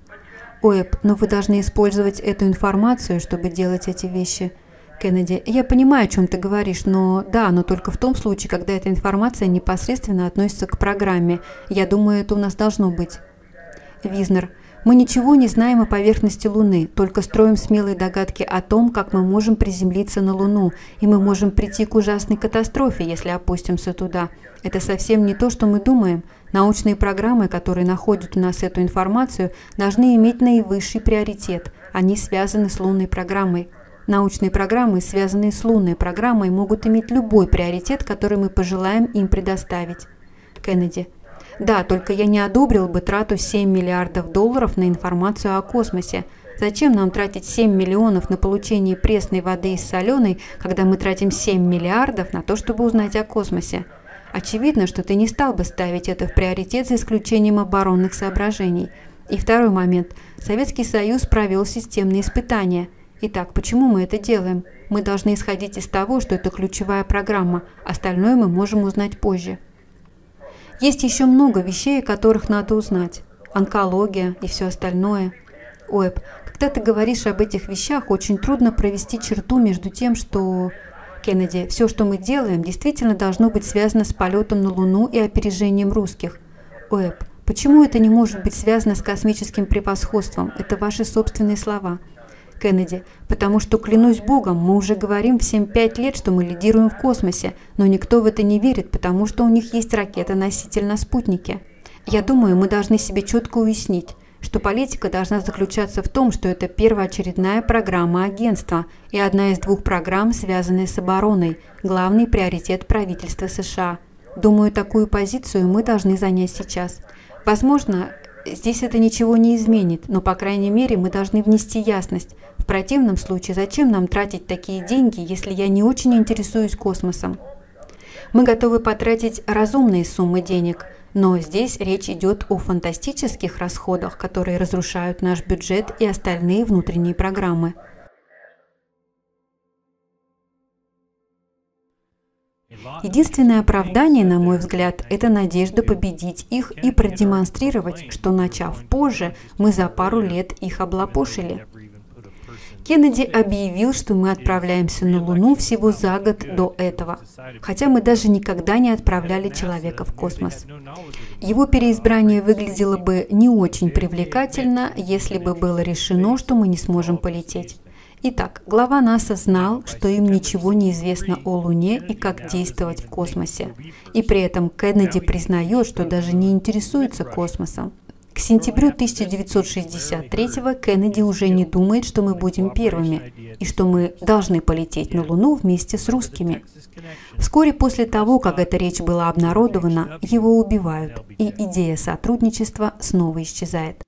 Оэб, но вы должны использовать эту информацию, чтобы делать эти вещи. Кеннеди, я понимаю, о чем ты говоришь, но да, но только в том случае, когда эта информация непосредственно относится к программе. Я думаю, это у нас должно быть. Визнер, мы ничего не знаем о поверхности Луны, только строим смелые догадки о том, как мы можем приземлиться на Луну, и мы можем прийти к ужасной катастрофе, если опустимся туда. Это совсем не то, что мы думаем. Научные программы, которые находят у нас эту информацию, должны иметь наивысший приоритет. Они связаны с лунной программой. Научные программы, связанные с лунной программой, могут иметь любой приоритет, который мы пожелаем им предоставить. Кеннеди. Да, только я не одобрил бы трату 7 миллиардов долларов на информацию о космосе. Зачем нам тратить 7 миллионов на получение пресной воды из соленой, когда мы тратим 7 миллиардов на то, чтобы узнать о космосе? Очевидно, что ты не стал бы ставить это в приоритет за исключением оборонных соображений. И второй момент. Советский Союз провел системные испытания. Итак, почему мы это делаем? Мы должны исходить из того, что это ключевая программа. Остальное мы можем узнать позже. Есть еще много вещей, о которых надо узнать. Онкология и все остальное. Оэб, когда ты говоришь об этих вещах, очень трудно провести черту между тем, что... Кеннеди, все, что мы делаем, действительно должно быть связано с полетом на Луну и опережением русских. Оэб, почему это не может быть связано с космическим превосходством? Это ваши собственные слова. Кеннеди, потому что, клянусь Богом, мы уже говорим всем пять лет, что мы лидируем в космосе, но никто в это не верит, потому что у них есть ракета-носитель на спутнике. Я думаю, мы должны себе четко уяснить, что политика должна заключаться в том, что это первоочередная программа агентства и одна из двух программ, связанная с обороной, главный приоритет правительства США. Думаю, такую позицию мы должны занять сейчас. Возможно, здесь это ничего не изменит, но, по крайней мере, мы должны внести ясность. В противном случае, зачем нам тратить такие деньги, если я не очень интересуюсь космосом? Мы готовы потратить разумные суммы денег, но здесь речь идет о фантастических расходах, которые разрушают наш бюджет и остальные внутренние программы. Единственное оправдание, на мой взгляд, это надежда победить их и продемонстрировать, что начав позже, мы за пару лет их облапошили. Кеннеди объявил, что мы отправляемся на Луну всего за год до этого, хотя мы даже никогда не отправляли человека в космос. Его переизбрание выглядело бы не очень привлекательно, если бы было решено, что мы не сможем полететь. Итак, глава НАСА знал, что им ничего не известно о Луне и как действовать в космосе. И при этом Кеннеди признает, что даже не интересуется космосом. К сентябрю 1963 Кеннеди уже не думает, что мы будем первыми и что мы должны полететь на Луну вместе с русскими. Вскоре после того, как эта речь была обнародована, его убивают, и идея сотрудничества снова исчезает.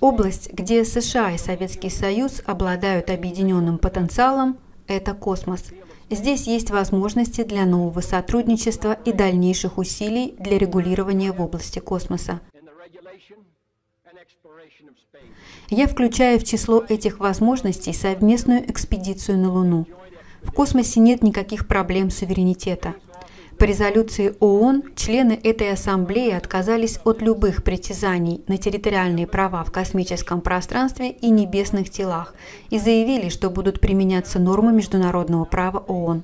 Область, где США и Советский Союз обладают объединенным потенциалом, это космос – Здесь есть возможности для нового сотрудничества и дальнейших усилий для регулирования в области космоса. Я включаю в число этих возможностей совместную экспедицию на Луну. В космосе нет никаких проблем суверенитета – по резолюции ООН члены этой ассамблеи отказались от любых притязаний на территориальные права в космическом пространстве и небесных телах и заявили, что будут применяться нормы международного права ООН.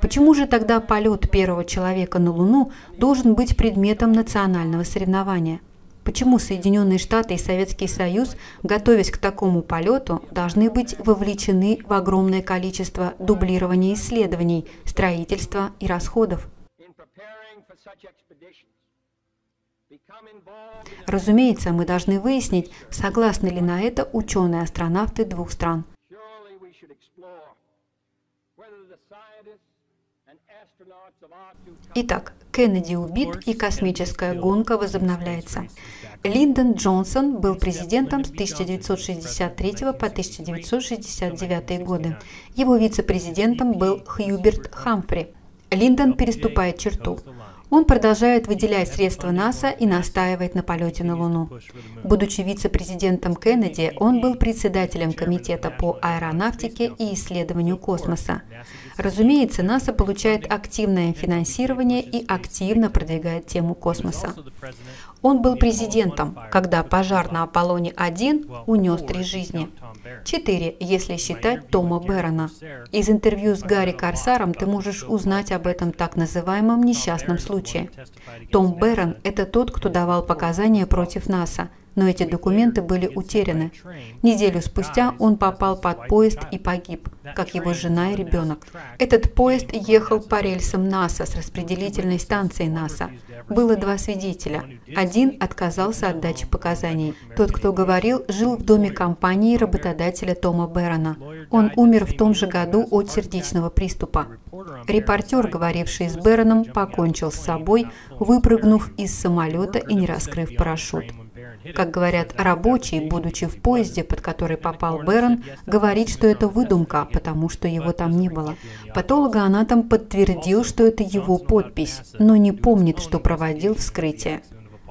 Почему же тогда полет первого человека на Луну должен быть предметом национального соревнования? Почему Соединенные Штаты и Советский Союз, готовясь к такому полету, должны быть вовлечены в огромное количество дублирования исследований, строительства и расходов? Разумеется, мы должны выяснить, согласны ли на это ученые-астронавты двух стран. Итак, Кеннеди убит и космическая гонка возобновляется. Линдон Джонсон был президентом с 1963 по 1969 годы. Его вице-президентом был Хьюберт Хамфри. Линдон переступает черту. Он продолжает выделять средства НАСА и настаивает на полете на Луну. Будучи вице-президентом Кеннеди, он был председателем Комитета по аэронавтике и исследованию космоса. Разумеется, НАСА получает активное финансирование и активно продвигает тему космоса. Он был президентом, когда пожар на Аполлоне-1 унес три жизни. Четыре, если считать Тома Берона. Из интервью с Гарри Корсаром ты можешь узнать об этом так называемом несчастном случае. Том Берон – это тот, кто давал показания против НАСА – но эти документы были утеряны. Неделю спустя он попал под поезд и погиб, как его жена и ребенок. Этот поезд ехал по рельсам НАСА с распределительной станцией НАСА. Было два свидетеля. Один отказался от дачи показаний. Тот, кто говорил, жил в доме компании работодателя Тома Берона. Он умер в том же году от сердечного приступа. Репортер, говоривший с Бероном, покончил с собой, выпрыгнув из самолета и не раскрыв парашют. Как говорят рабочие, будучи в поезде, под который попал Бэрон, говорит, что это выдумка, потому что его там не было. Патологоанатом подтвердил, что это его подпись, но не помнит, что проводил вскрытие.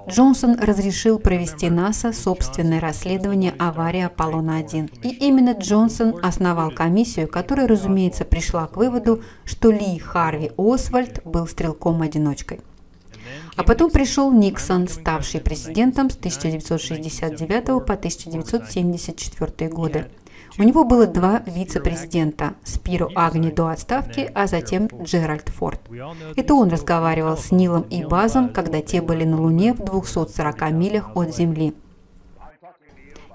Джонсон разрешил провести НАСА собственное расследование аварии Аполлона-1. И именно Джонсон основал комиссию, которая, разумеется, пришла к выводу, что Ли Харви Освальд был стрелком-одиночкой. А потом пришел Никсон, ставший президентом с 1969 по 1974 годы. У него было два вице-президента – Спиру Агни до отставки, а затем Джеральд Форд. Это он разговаривал с Нилом и Базом, когда те были на Луне в 240 милях от Земли.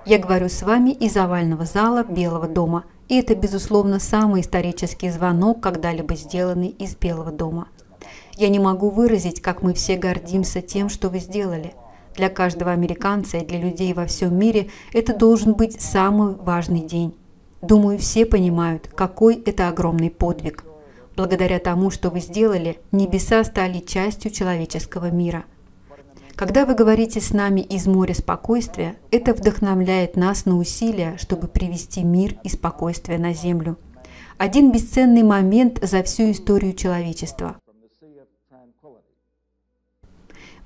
Я говорю с вами из овального зала Белого дома, и это, безусловно, самый исторический звонок, когда-либо сделанный из Белого дома – Я не могу выразить, как мы все гордимся тем, что вы сделали. Для каждого американца и для людей во всем мире это должен быть самый важный день. Думаю, все понимают, какой это огромный подвиг. Благодаря тому, что вы сделали, небеса стали частью человеческого мира. Когда вы говорите с нами из моря спокойствия, это вдохновляет нас на усилия, чтобы привести мир и спокойствие на Землю. Один бесценный момент за всю историю человечества.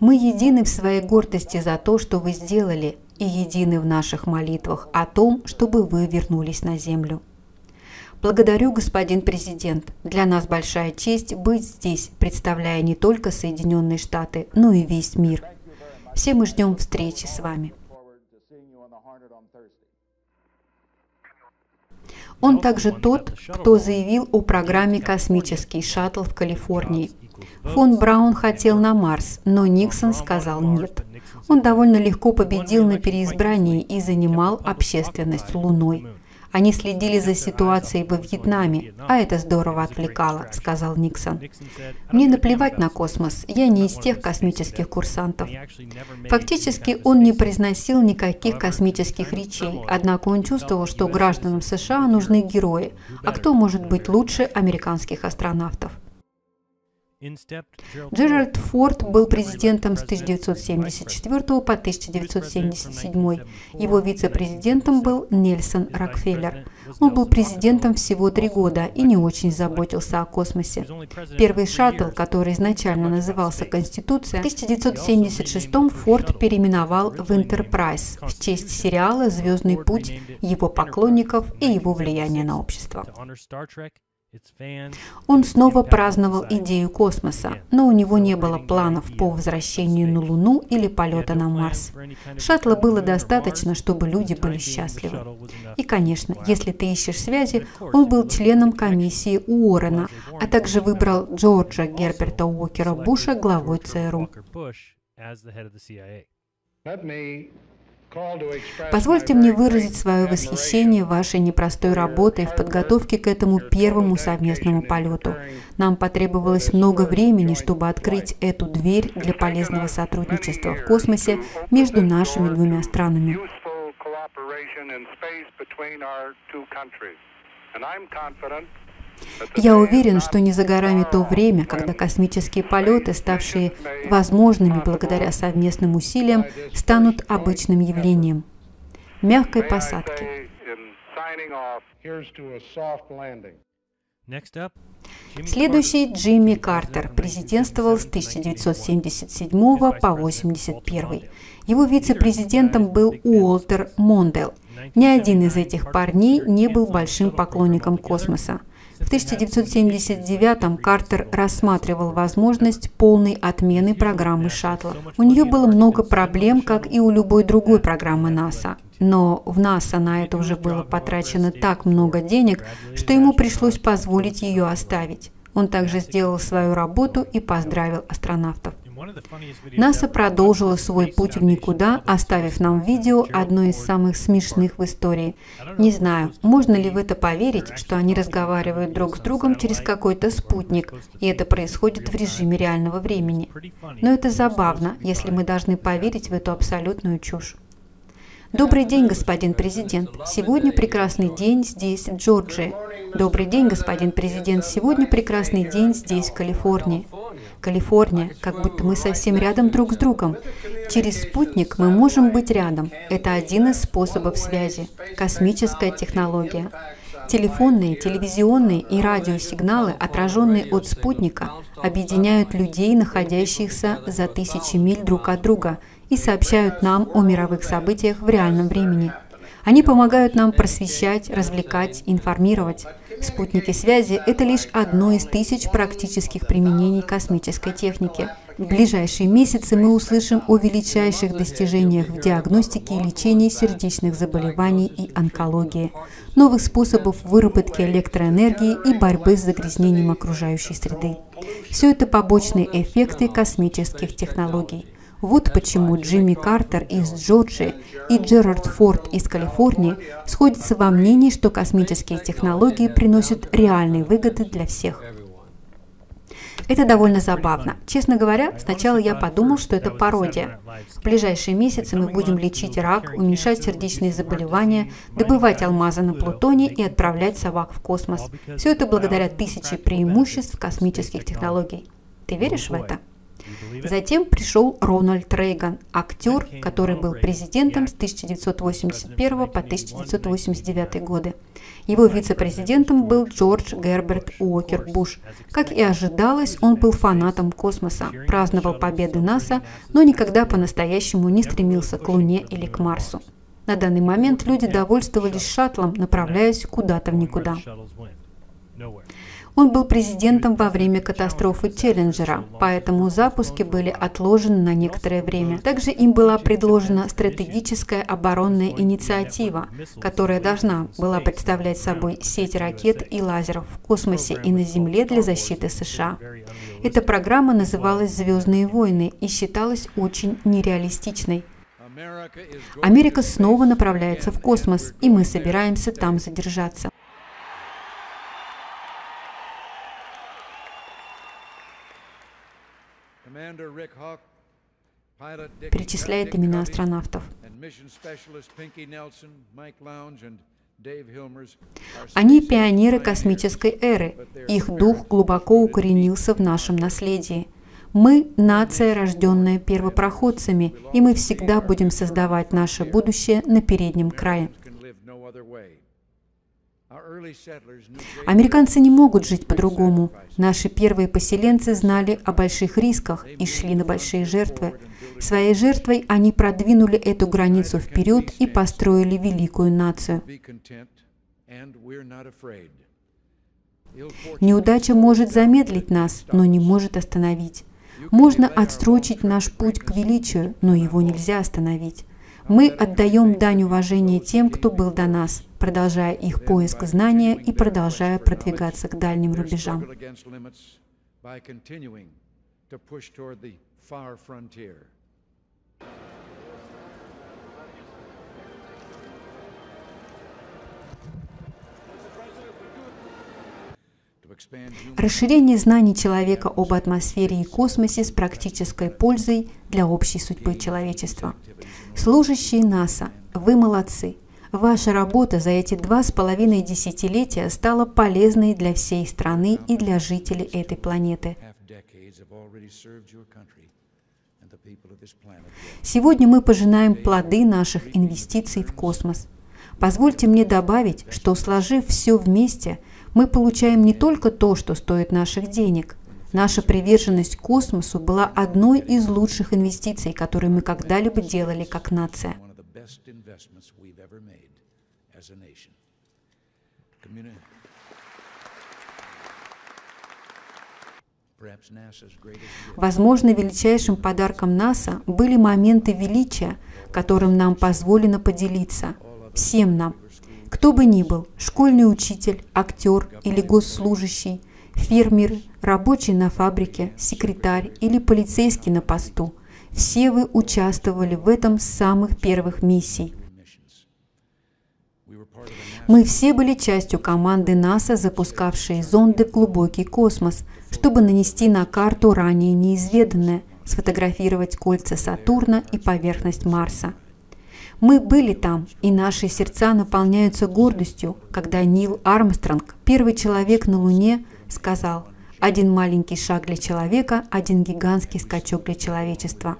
Мы едины в своей гордости за то, что вы сделали, и едины в наших молитвах о том, чтобы вы вернулись на землю. Благодарю, господин президент. Для нас большая честь быть здесь, представляя не только Соединенные Штаты, но и весь мир. Все мы ждем встречи с вами. Он также тот, кто заявил о программе «Космический шаттл» в Калифорнии – Фон Браун хотел на Марс, но Никсон сказал нет. Он довольно легко победил на переизбрании и занимал общественность Луной. Они следили за ситуацией во Вьетнаме, а это здорово отвлекало, сказал Никсон. Мне наплевать на космос, я не из тех космических курсантов. Фактически он не произносил никаких космических речей, однако он чувствовал, что гражданам США нужны герои, а кто может быть лучше американских астронавтов? Джеральд Форд был президентом с 1974 по 1977. Его вице-президентом был Нельсон Рокфеллер. Он был президентом всего три года и не очень заботился о космосе. Первый шаттл, который изначально назывался «Конституция», в 1976 Форд переименовал в «Энтерпрайз» в честь сериала «Звездный путь», его поклонников и его влияния на общество. Он снова праздновал идею космоса, но у него не было планов по возвращению на Луну или полета на Марс. Шаттла было достаточно, чтобы люди были счастливы. И, конечно, если ты ищешь связи, он был членом комиссии Уоррена, а также выбрал Джорджа Герберта Уокера Буша главой ЦРУ. Позвольте мне выразить свое восхищение вашей непростой работой в подготовке к этому первому совместному полету. Нам потребовалось много времени, чтобы открыть эту дверь для полезного сотрудничества в космосе между нашими двумя странами. Я уверен, что не за горами то время, когда космические полеты, ставшие возможными благодаря совместным усилиям, станут обычным явлением. Мягкой посадки. Следующий Джимми Картер президентствовал с 1977 по 1981. Его вице-президентом был Уолтер Мондел. Ни один из этих парней не был большим поклонником космоса. В 1979-м Картер рассматривал возможность полной отмены программы шаттла. У нее было много проблем, как и у любой другой программы НАСА. Но в НАСА на это уже было потрачено так много денег, что ему пришлось позволить ее оставить. Он также сделал свою работу и поздравил астронавтов. НАСА продолжила свой путь в никуда, оставив нам видео одно из самых смешных в истории. Не знаю, можно ли в это поверить, что они разговаривают друг с другом через какой-то спутник, и это происходит в режиме реального времени. Но это забавно, если мы должны поверить в эту абсолютную чушь. Добрый день, господин президент. Сегодня прекрасный день здесь, в Джорджии. Добрый день, господин президент. Сегодня прекрасный день здесь, в Калифорнии. Калифорния, как будто мы совсем рядом друг с другом. Через спутник мы можем быть рядом. Это один из способов связи. Космическая технология. Телефонные, телевизионные и радиосигналы, отраженные от спутника, объединяют людей, находящихся за тысячи миль друг от друга – и сообщают нам о мировых событиях в реальном времени. Они помогают нам просвещать, развлекать, информировать. Спутники связи – это лишь одно из тысяч практических применений космической техники. В ближайшие месяцы мы услышим о величайших достижениях в диагностике и лечении сердечных заболеваний и онкологии, новых способов выработки электроэнергии и борьбы с загрязнением окружающей среды. Все это побочные эффекты космических технологий. Вот почему Джимми Картер из Джорджии и Джерард Форд из Калифорнии сходятся во мнении, что космические технологии приносят реальные выгоды для всех. Это довольно забавно. Честно говоря, сначала я подумал, что это пародия. В ближайшие месяцы мы будем лечить рак, уменьшать сердечные заболевания, добывать алмазы на Плутоне и отправлять собак в космос. Все это благодаря тысяче преимуществ космических технологий. Ты веришь в это? Затем пришел Рональд Рейган, актер, который был президентом с 1981 по 1989 годы. Его вице-президентом был Джордж Герберт Уокер Буш. Как и ожидалось, он был фанатом космоса, праздновал победы НАСА, но никогда по-настоящему не стремился к Луне или к Марсу. На данный момент люди довольствовались шаттлом, направляясь куда-то в никуда. Он был президентом во время катастрофы Челленджера, поэтому запуски были отложены на некоторое время. Также им была предложена стратегическая оборонная инициатива, которая должна была представлять собой сеть ракет и лазеров в космосе и на Земле для защиты США. Эта программа называлась «Звездные войны» и считалась очень нереалистичной. Америка снова направляется в космос, и мы собираемся там задержаться. Перечисляет имена астронавтов. Они пионеры космической эры. Их дух глубоко укоренился в нашем наследии. Мы – нация, рожденная первопроходцами, и мы всегда будем создавать наше будущее на переднем крае. Американцы не могут жить по-другому. Наши первые поселенцы знали о больших рисках и шли на большие жертвы. Своей жертвой они продвинули эту границу вперед и построили великую нацию. Неудача может замедлить нас, но не может остановить. Можно отстрочить наш путь к величию, но его нельзя остановить. Мы отдаем дань уважения тем, кто был до нас, продолжая их поиск знания и продолжая продвигаться к дальним рубежам. Расширение знаний человека об атмосфере и космосе с практической пользой для общей судьбы человечества. Служащие НАСА, вы молодцы. Ваша работа за эти два с половиной десятилетия стала полезной для всей страны и для жителей этой планеты. Сегодня мы пожинаем плоды наших инвестиций в космос. Позвольте мне добавить, что сложив все вместе – мы получаем не только то, что стоит наших денег. Наша приверженность космосу была одной из лучших инвестиций, которые мы когда-либо делали как нация. Возможно, величайшим подарком НАСА были моменты величия, которым нам позволено поделиться, всем нам, кто бы ни был, школьный учитель, актер или госслужащий, фермер, рабочий на фабрике, секретарь или полицейский на посту, все вы участвовали в этом с самых первых миссий. Мы все были частью команды НАСА, запускавшей зонды в глубокий космос, чтобы нанести на карту ранее неизведанное, сфотографировать кольца Сатурна и поверхность Марса – мы были там, и наши сердца наполняются гордостью, когда Нил Армстронг, первый человек на Луне, сказал «Один маленький шаг для человека, один гигантский скачок для человечества».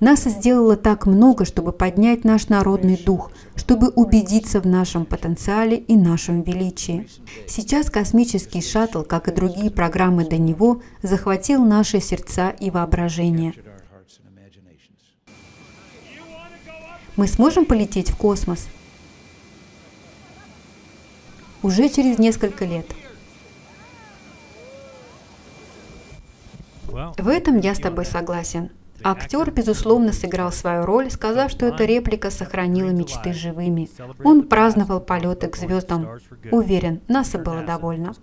НАСА сделала так много, чтобы поднять наш народный дух, чтобы убедиться в нашем потенциале и нашем величии. Сейчас космический шаттл, как и другие программы до него, захватил наши сердца и воображение. Мы сможем полететь в космос? Уже через несколько лет. В этом я с тобой согласен. Актер, безусловно, сыграл свою роль, сказав, что эта реплика сохранила мечты живыми. Он праздновал полеты к звездам. Уверен, НАСА было довольно.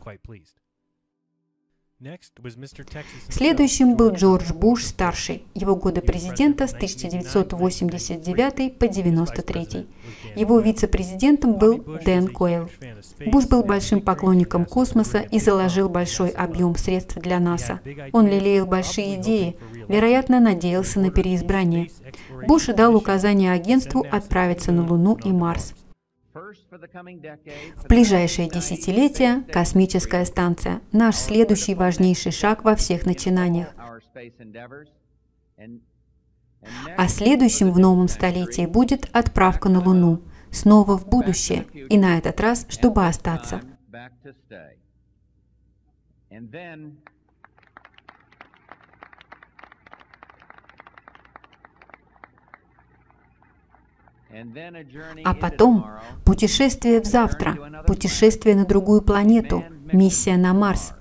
Следующим был Джордж Буш старший. Его годы президента с 1989 по 1993. Его вице-президентом был Дэн Койл. Буш был большим поклонником космоса и заложил большой объем средств для НАСА. Он лелеял большие идеи, вероятно, надеялся на переизбрание. Буш дал указание агентству отправиться на Луну и Марс. В ближайшие десятилетия космическая станция – наш следующий важнейший шаг во всех начинаниях. А следующим в новом столетии будет отправка на Луну, снова в будущее, и на этот раз, чтобы остаться. А потом путешествие в завтра, путешествие на другую планету, миссия на Марс.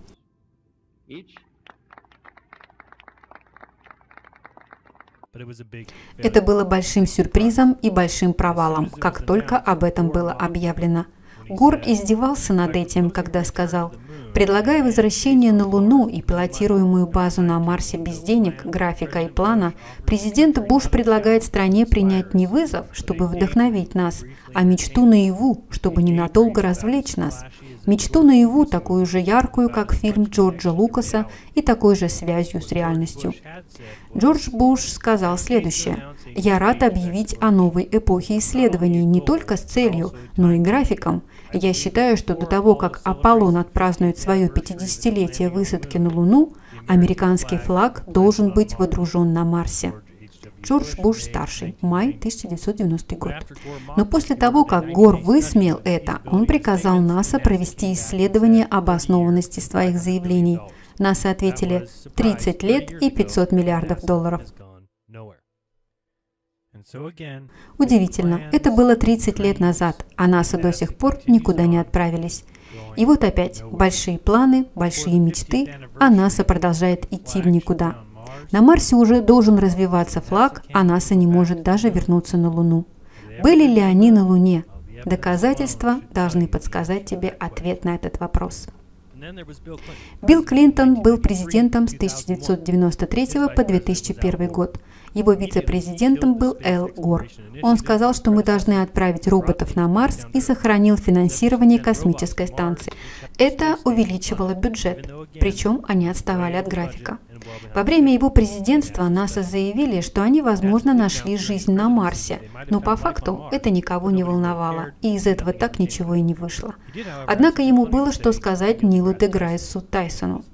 Это было большим сюрпризом и большим провалом, как только об этом было объявлено. Гор издевался над этим, когда сказал, Предлагая возвращение на Луну и пилотируемую базу на Марсе без денег, графика и плана, президент Буш предлагает стране принять не вызов, чтобы вдохновить нас, а мечту наяву, чтобы ненадолго развлечь нас. Мечту наяву, такую же яркую, как фильм Джорджа Лукаса, и такой же связью с реальностью. Джордж Буш сказал следующее. «Я рад объявить о новой эпохе исследований не только с целью, но и графиком. Я считаю, что до того, как Аполлон отпразднует свое 50-летие высадки на Луну, американский флаг должен быть водружен на Марсе. Джордж Буш-старший, май 1990 год. Но после того, как Гор высмеял это, он приказал НАСА провести исследование обоснованности своих заявлений. НАСА ответили 30 лет и 500 миллиардов долларов. Удивительно, это было 30 лет назад, а НАСА до сих пор никуда не отправились. И вот опять большие планы, большие мечты, а НАСА продолжает идти в никуда. На Марсе уже должен развиваться флаг, а НАСА не может даже вернуться на Луну. Были ли они на Луне? Доказательства должны подсказать тебе ответ на этот вопрос. Билл Клинтон был президентом с 1993 по 2001 год. Его вице-президентом был Эл Гор. Он сказал, что мы должны отправить роботов на Марс и сохранил финансирование космической станции. Это увеличивало бюджет, причем они отставали от графика. Во время его президентства НАСА заявили, что они, возможно, нашли жизнь на Марсе, но по факту это никого не волновало, и из этого так ничего и не вышло. Однако ему было что сказать Нилу Деграйсу Тайсону.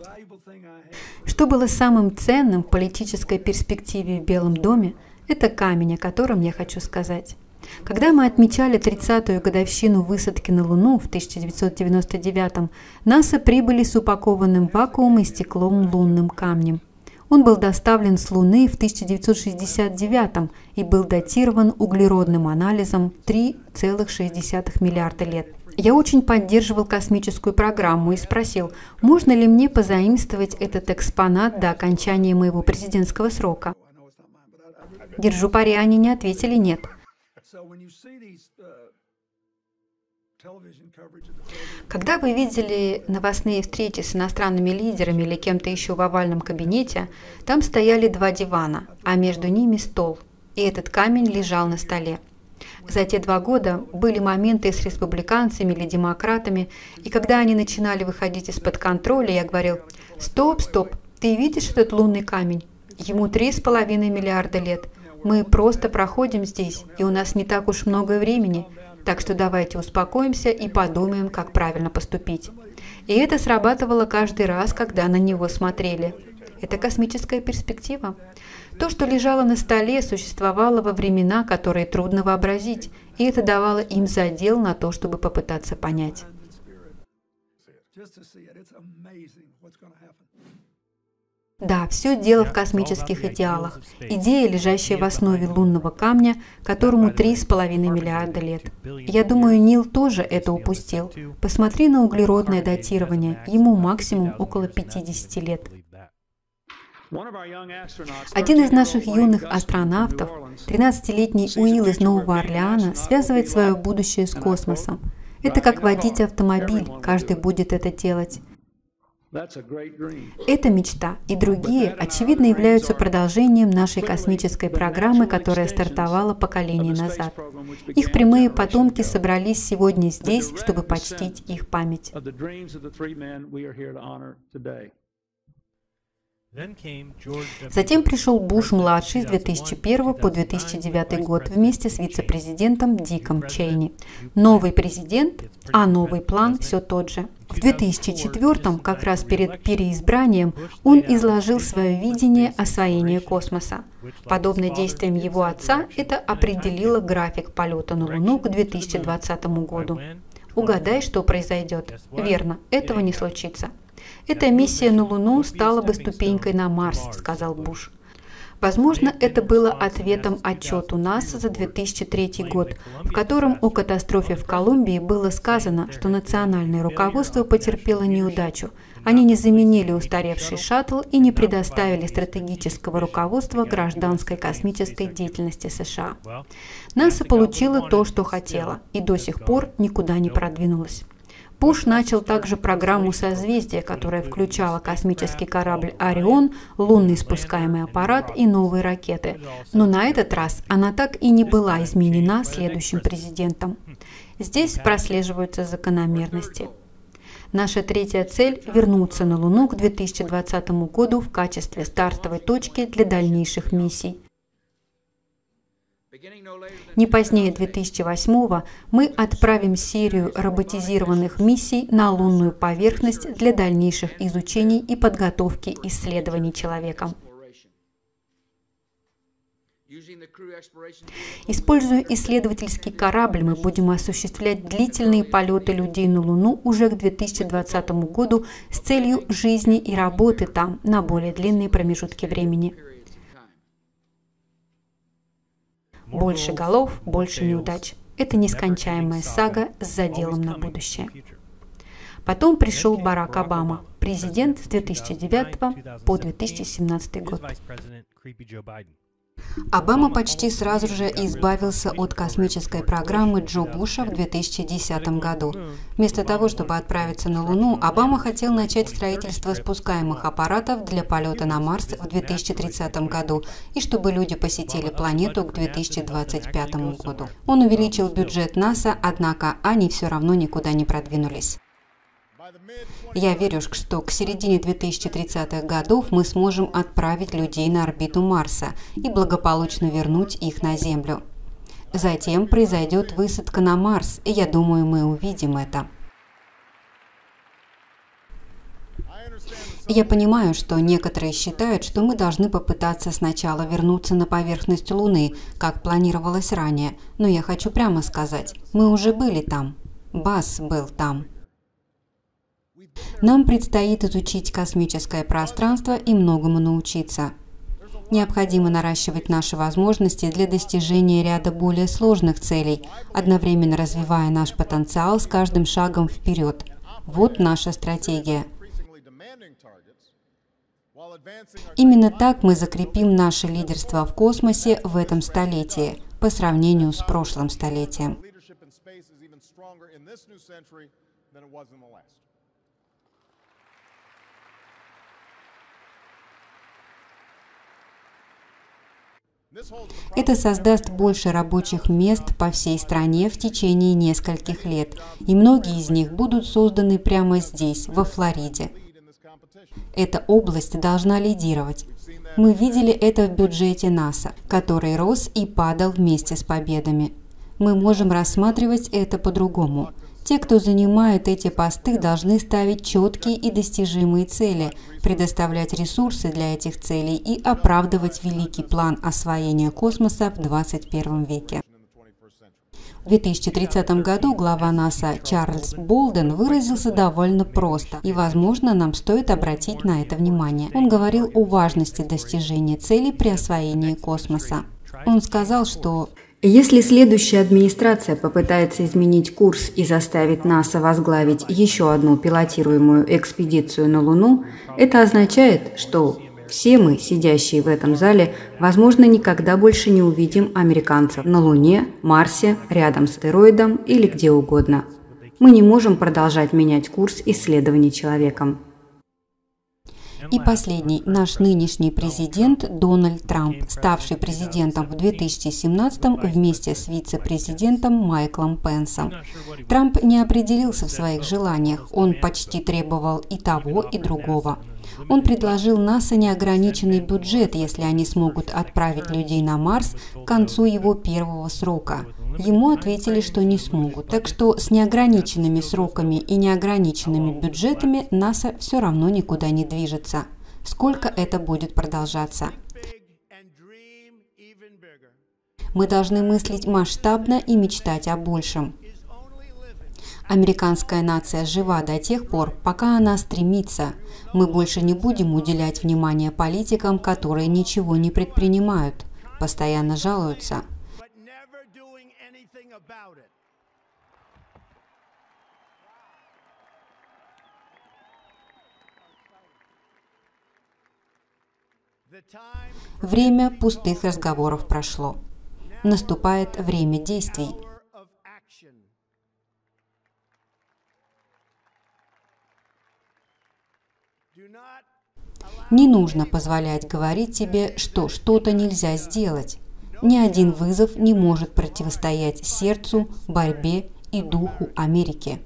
Что было самым ценным в политической перспективе в Белом доме, это камень, о котором я хочу сказать. Когда мы отмечали 30-ю годовщину высадки на Луну в 1999-м, НАСА прибыли с упакованным вакуумом и стеклом лунным камнем. Он был доставлен с Луны в 1969 и был датирован углеродным анализом 3,6 миллиарда лет. Я очень поддерживал космическую программу и спросил, можно ли мне позаимствовать этот экспонат до окончания моего президентского срока. Держу пари, они не ответили «нет». Когда вы видели новостные встречи с иностранными лидерами или кем-то еще в овальном кабинете, там стояли два дивана, а между ними стол, и этот камень лежал на столе. За те два года были моменты с республиканцами или демократами, и когда они начинали выходить из-под контроля, я говорил, «Стоп, стоп, ты видишь этот лунный камень? Ему три с половиной миллиарда лет. Мы просто проходим здесь, и у нас не так уж много времени. Так что давайте успокоимся и подумаем, как правильно поступить. И это срабатывало каждый раз, когда на него смотрели. Это космическая перспектива. То, что лежало на столе, существовало во времена, которые трудно вообразить, и это давало им задел на то, чтобы попытаться понять. Да, все дело в космических идеалах. Идея, лежащая в основе лунного камня, которому 3,5 миллиарда лет. Я думаю, Нил тоже это упустил. Посмотри на углеродное датирование. Ему максимум около 50 лет. Один из наших юных астронавтов, 13-летний Уилл из Нового Орлеана, связывает свое будущее с космосом. Это как водить автомобиль, каждый будет это делать. Эта мечта и другие, очевидно, являются продолжением нашей космической программы, которая стартовала поколение назад. Их прямые потомки собрались сегодня здесь, чтобы почтить их память. Затем пришел Буш-младший с 2001 по 2009 год вместе с вице-президентом Диком Чейни. Новый президент, а новый план все тот же. В 2004, как раз перед переизбранием, он изложил свое видение освоения космоса. Подобно действиям его отца, это определило график полета на Луну к 2020 году. Угадай, что произойдет. Верно, этого не случится. Эта миссия на Луну стала бы ступенькой на Марс, сказал Буш. Возможно, это было ответом отчету НАСА за 2003 год, в котором о катастрофе в Колумбии было сказано, что национальное руководство потерпело неудачу. Они не заменили устаревший шаттл и не предоставили стратегического руководства гражданской космической деятельности США. НАСА получила то, что хотела, и до сих пор никуда не продвинулась. Буш начал также программу «Созвездие», которая включала космический корабль «Орион», лунный спускаемый аппарат и новые ракеты. Но на этот раз она так и не была изменена следующим президентом. Здесь прослеживаются закономерности. Наша третья цель – вернуться на Луну к 2020 году в качестве стартовой точки для дальнейших миссий. Не позднее 2008 мы отправим серию роботизированных миссий на лунную поверхность для дальнейших изучений и подготовки исследований человеком. Используя исследовательский корабль, мы будем осуществлять длительные полеты людей на Луну уже к 2020 году с целью жизни и работы там на более длинные промежутки времени. Больше голов, больше неудач. Это нескончаемая сага с заделом на будущее. Потом пришел Барак Обама, президент с 2009 по 2017 год. Обама почти сразу же избавился от космической программы Джо Буша в 2010 году. Вместо того, чтобы отправиться на Луну, Обама хотел начать строительство спускаемых аппаратов для полета на Марс в 2030 году и чтобы люди посетили планету к 2025 году. Он увеличил бюджет НАСА, однако они все равно никуда не продвинулись. Я верю, что к середине 2030-х годов мы сможем отправить людей на орбиту Марса и благополучно вернуть их на Землю. Затем произойдет высадка на Марс, и я думаю, мы увидим это. Я понимаю, что некоторые считают, что мы должны попытаться сначала вернуться на поверхность Луны, как планировалось ранее, но я хочу прямо сказать, мы уже были там. Бас был там. Нам предстоит изучить космическое пространство и многому научиться. Необходимо наращивать наши возможности для достижения ряда более сложных целей, одновременно развивая наш потенциал с каждым шагом вперед. Вот наша стратегия. Именно так мы закрепим наше лидерство в космосе в этом столетии по сравнению с прошлым столетием. Это создаст больше рабочих мест по всей стране в течение нескольких лет, и многие из них будут созданы прямо здесь, во Флориде. Эта область должна лидировать. Мы видели это в бюджете НАСА, который рос и падал вместе с победами. Мы можем рассматривать это по-другому – те, кто занимает эти посты, должны ставить четкие и достижимые цели, предоставлять ресурсы для этих целей и оправдывать великий план освоения космоса в 21 веке. В 2030 году глава НАСА Чарльз Болден выразился довольно просто, и, возможно, нам стоит обратить на это внимание. Он говорил о важности достижения целей при освоении космоса. Он сказал, что если следующая администрация попытается изменить курс и заставит НАСА возглавить еще одну пилотируемую экспедицию на Луну, это означает, что все мы, сидящие в этом зале, возможно, никогда больше не увидим американцев на Луне, Марсе, рядом с астероидом или где угодно. Мы не можем продолжать менять курс исследований человеком. И последний, наш нынешний президент Дональд Трамп, ставший президентом в 2017 вместе с вице-президентом Майклом Пенсом. Трамп не определился в своих желаниях, он почти требовал и того, и другого. Он предложил НАСА неограниченный бюджет, если они смогут отправить людей на Марс к концу его первого срока. Ему ответили, что не смогут. Так что с неограниченными сроками и неограниченными бюджетами НАСА все равно никуда не движется. Сколько это будет продолжаться? Мы должны мыслить масштабно и мечтать о большем. Американская нация жива до тех пор, пока она стремится. Мы больше не будем уделять внимание политикам, которые ничего не предпринимают, постоянно жалуются. Время пустых разговоров прошло. Наступает время действий. Не нужно позволять говорить тебе, что что-то нельзя сделать. Ни один вызов не может противостоять сердцу, борьбе и духу Америки.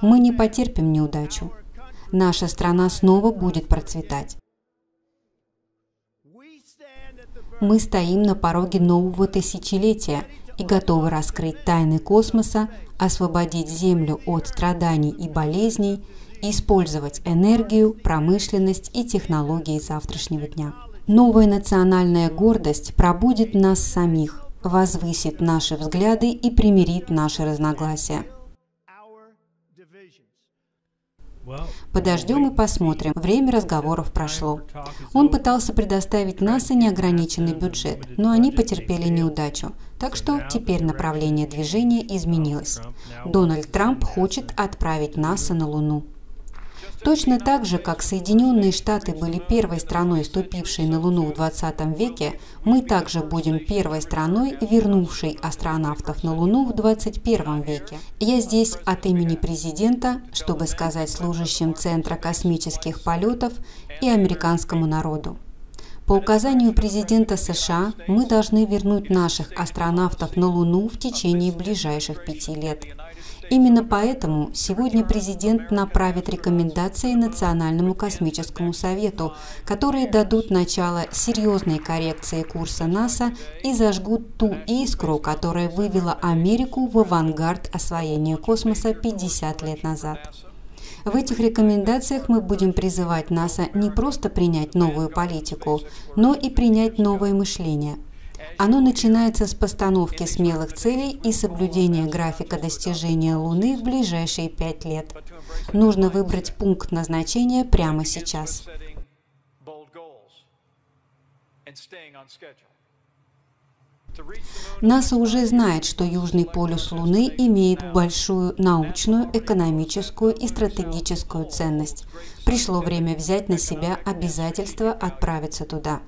Мы не потерпим неудачу. Наша страна снова будет процветать. Мы стоим на пороге нового тысячелетия и готовы раскрыть тайны космоса, освободить Землю от страданий и болезней – использовать энергию, промышленность и технологии завтрашнего дня. Новая национальная гордость пробудит нас самих, возвысит наши взгляды и примирит наши разногласия. Подождем и посмотрим. Время разговоров прошло. Он пытался предоставить НАСА неограниченный бюджет, но они потерпели неудачу. Так что теперь направление движения изменилось. Дональд Трамп хочет отправить НАСА на Луну. Точно так же, как Соединенные Штаты были первой страной, ступившей на Луну в 20 веке, мы также будем первой страной, вернувшей астронавтов на Луну в 21 веке. Я здесь от имени президента, чтобы сказать служащим Центра космических полетов и американскому народу. По указанию президента США мы должны вернуть наших астронавтов на Луну в течение ближайших пяти лет. Именно поэтому сегодня президент направит рекомендации Национальному космическому совету, которые дадут начало серьезной коррекции курса НАСА и зажгут ту искру, которая вывела Америку в авангард освоения космоса 50 лет назад. В этих рекомендациях мы будем призывать НАСА не просто принять новую политику, но и принять новое мышление – оно начинается с постановки смелых целей и соблюдения графика достижения Луны в ближайшие пять лет. Нужно выбрать пункт назначения прямо сейчас. НАСА уже знает, что Южный полюс Луны имеет большую научную, экономическую и стратегическую ценность. Пришло время взять на себя обязательство отправиться туда.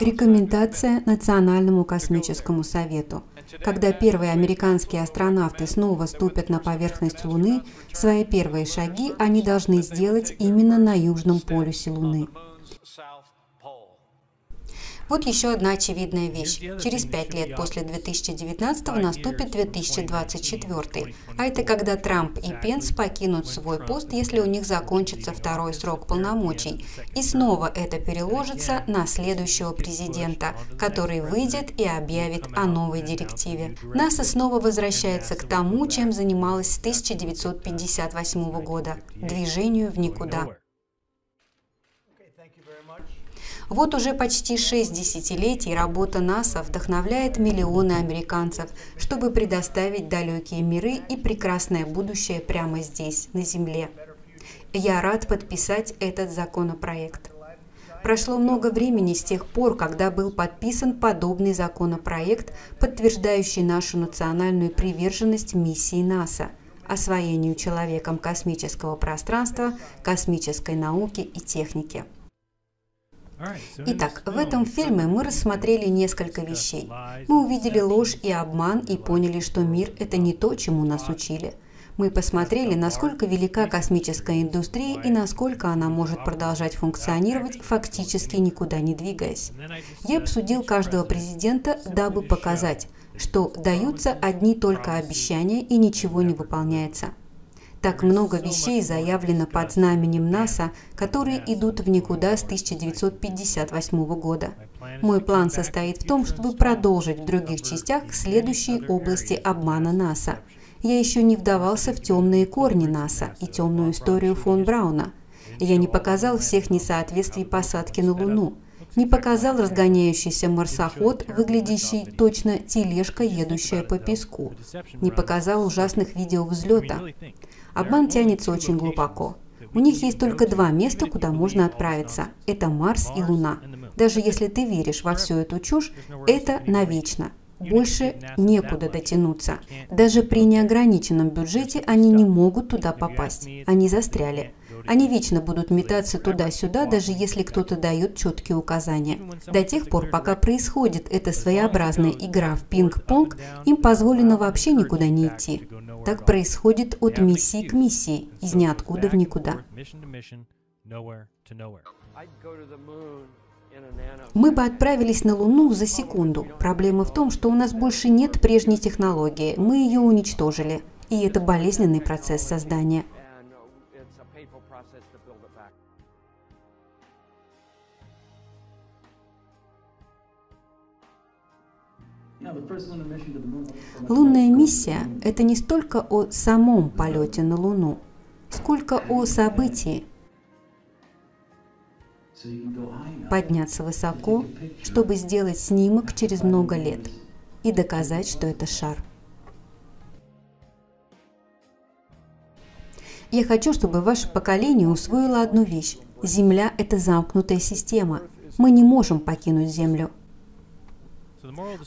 Рекомендация Национальному космическому совету. Когда первые американские астронавты снова ступят на поверхность Луны, свои первые шаги они должны сделать именно на южном полюсе Луны. Вот еще одна очевидная вещь. Через пять лет после 2019 наступит 2024. А это когда Трамп и Пенс покинут свой пост, если у них закончится второй срок полномочий. И снова это переложится на следующего президента, который выйдет и объявит о новой директиве. НАСА снова возвращается к тому, чем занималась с 1958 года – движению в никуда. Вот уже почти шесть десятилетий работа НАСА вдохновляет миллионы американцев, чтобы предоставить далекие миры и прекрасное будущее прямо здесь, на Земле. Я рад подписать этот законопроект. Прошло много времени с тех пор, когда был подписан подобный законопроект, подтверждающий нашу национальную приверженность миссии НАСА – освоению человеком космического пространства, космической науки и техники. Итак, в этом фильме мы рассмотрели несколько вещей. Мы увидели ложь и обман и поняли, что мир – это не то, чему нас учили. Мы посмотрели, насколько велика космическая индустрия и насколько она может продолжать функционировать, фактически никуда не двигаясь. Я обсудил каждого президента, дабы показать, что даются одни только обещания и ничего не выполняется. Так много вещей заявлено под знаменем НАСА, которые идут в никуда с 1958 года. Мой план состоит в том, чтобы продолжить в других частях следующие области обмана НАСА. Я еще не вдавался в темные корни НАСА и темную историю фон Брауна. Я не показал всех несоответствий посадки на Луну не показал разгоняющийся марсоход, выглядящий точно тележка, едущая по песку, не показал ужасных видео взлета. Обман тянется очень глубоко. У них есть только два места, куда можно отправиться. Это Марс и Луна. Даже если ты веришь во всю эту чушь, это навечно. Больше некуда дотянуться. Даже при неограниченном бюджете они не могут туда попасть. Они застряли. Они вечно будут метаться туда-сюда, даже если кто-то дает четкие указания. До тех пор, пока происходит эта своеобразная игра в пинг-понг, им позволено вообще никуда не идти. Так происходит от миссии к миссии, из ниоткуда в никуда. Мы бы отправились на Луну за секунду. Проблема в том, что у нас больше нет прежней технологии. Мы ее уничтожили. И это болезненный процесс создания. Лунная миссия – это не столько о самом полете на Луну, сколько о событии. Подняться высоко, чтобы сделать снимок через много лет и доказать, что это шар. Я хочу, чтобы ваше поколение усвоило одну вещь. Земля – это замкнутая система. Мы не можем покинуть Землю –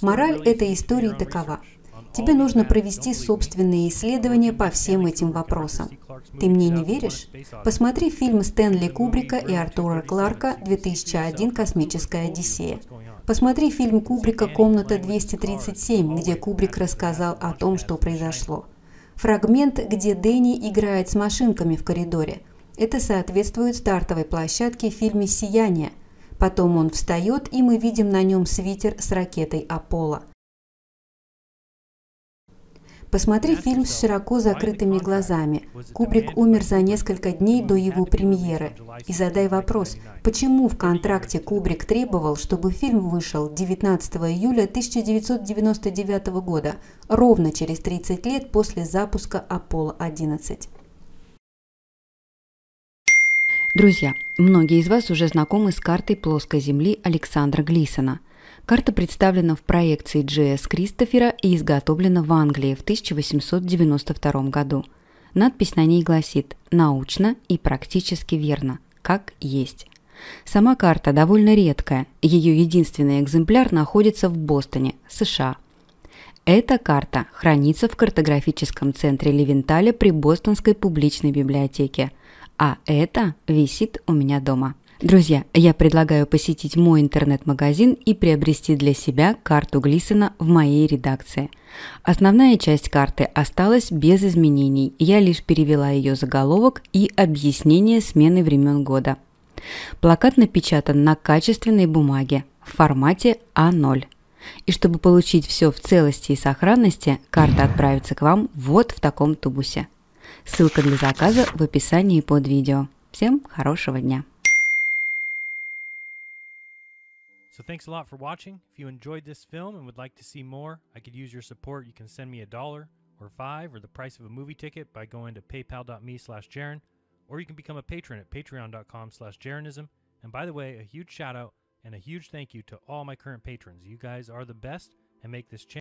Мораль этой истории такова. Тебе нужно провести собственные исследования по всем этим вопросам. Ты мне не веришь? Посмотри фильм Стэнли Кубрика и Артура Кларка «2001. Космическая Одиссея». Посмотри фильм Кубрика «Комната 237», где Кубрик рассказал о том, что произошло. Фрагмент, где Дэнни играет с машинками в коридоре. Это соответствует стартовой площадке в фильме «Сияние», Потом он встает, и мы видим на нем свитер с ракетой Аполло. Посмотри фильм с широко закрытыми глазами. Кубрик умер за несколько дней до его премьеры. И задай вопрос, почему в контракте Кубрик требовал, чтобы фильм вышел 19 июля 1999 года, ровно через 30 лет после запуска Аполло-11. Друзья, многие из вас уже знакомы с картой плоской Земли Александра Глисона. Карта представлена в проекции Джи.С. Кристофера и изготовлена в Англии в 1892 году. Надпись на ней гласит «Научно и практически верно, как есть». Сама карта довольно редкая, ее единственный экземпляр находится в Бостоне, США. Эта карта хранится в картографическом центре Левенталя при Бостонской публичной библиотеке – а это висит у меня дома. Друзья, я предлагаю посетить мой интернет-магазин и приобрести для себя карту Глисона в моей редакции. Основная часть карты осталась без изменений, я лишь перевела ее заголовок и объяснение смены времен года. Плакат напечатан на качественной бумаге в формате А0. И чтобы получить все в целости и сохранности, карта отправится к вам вот в таком тубусе. Ссылка для заказа в описании под видео. Всем хорошего дня! So thanks a lot for watching. If you enjoyed this film and would like to see more, I could use your support. You can send me a dollar or five or the price of a movie ticket by going to paypal.me slash Jaron, or you can become a patron at patreon.com slash Jaronism. And by the way, a huge shout out and a huge thank you to all my current patrons. You guys are the best and make this channel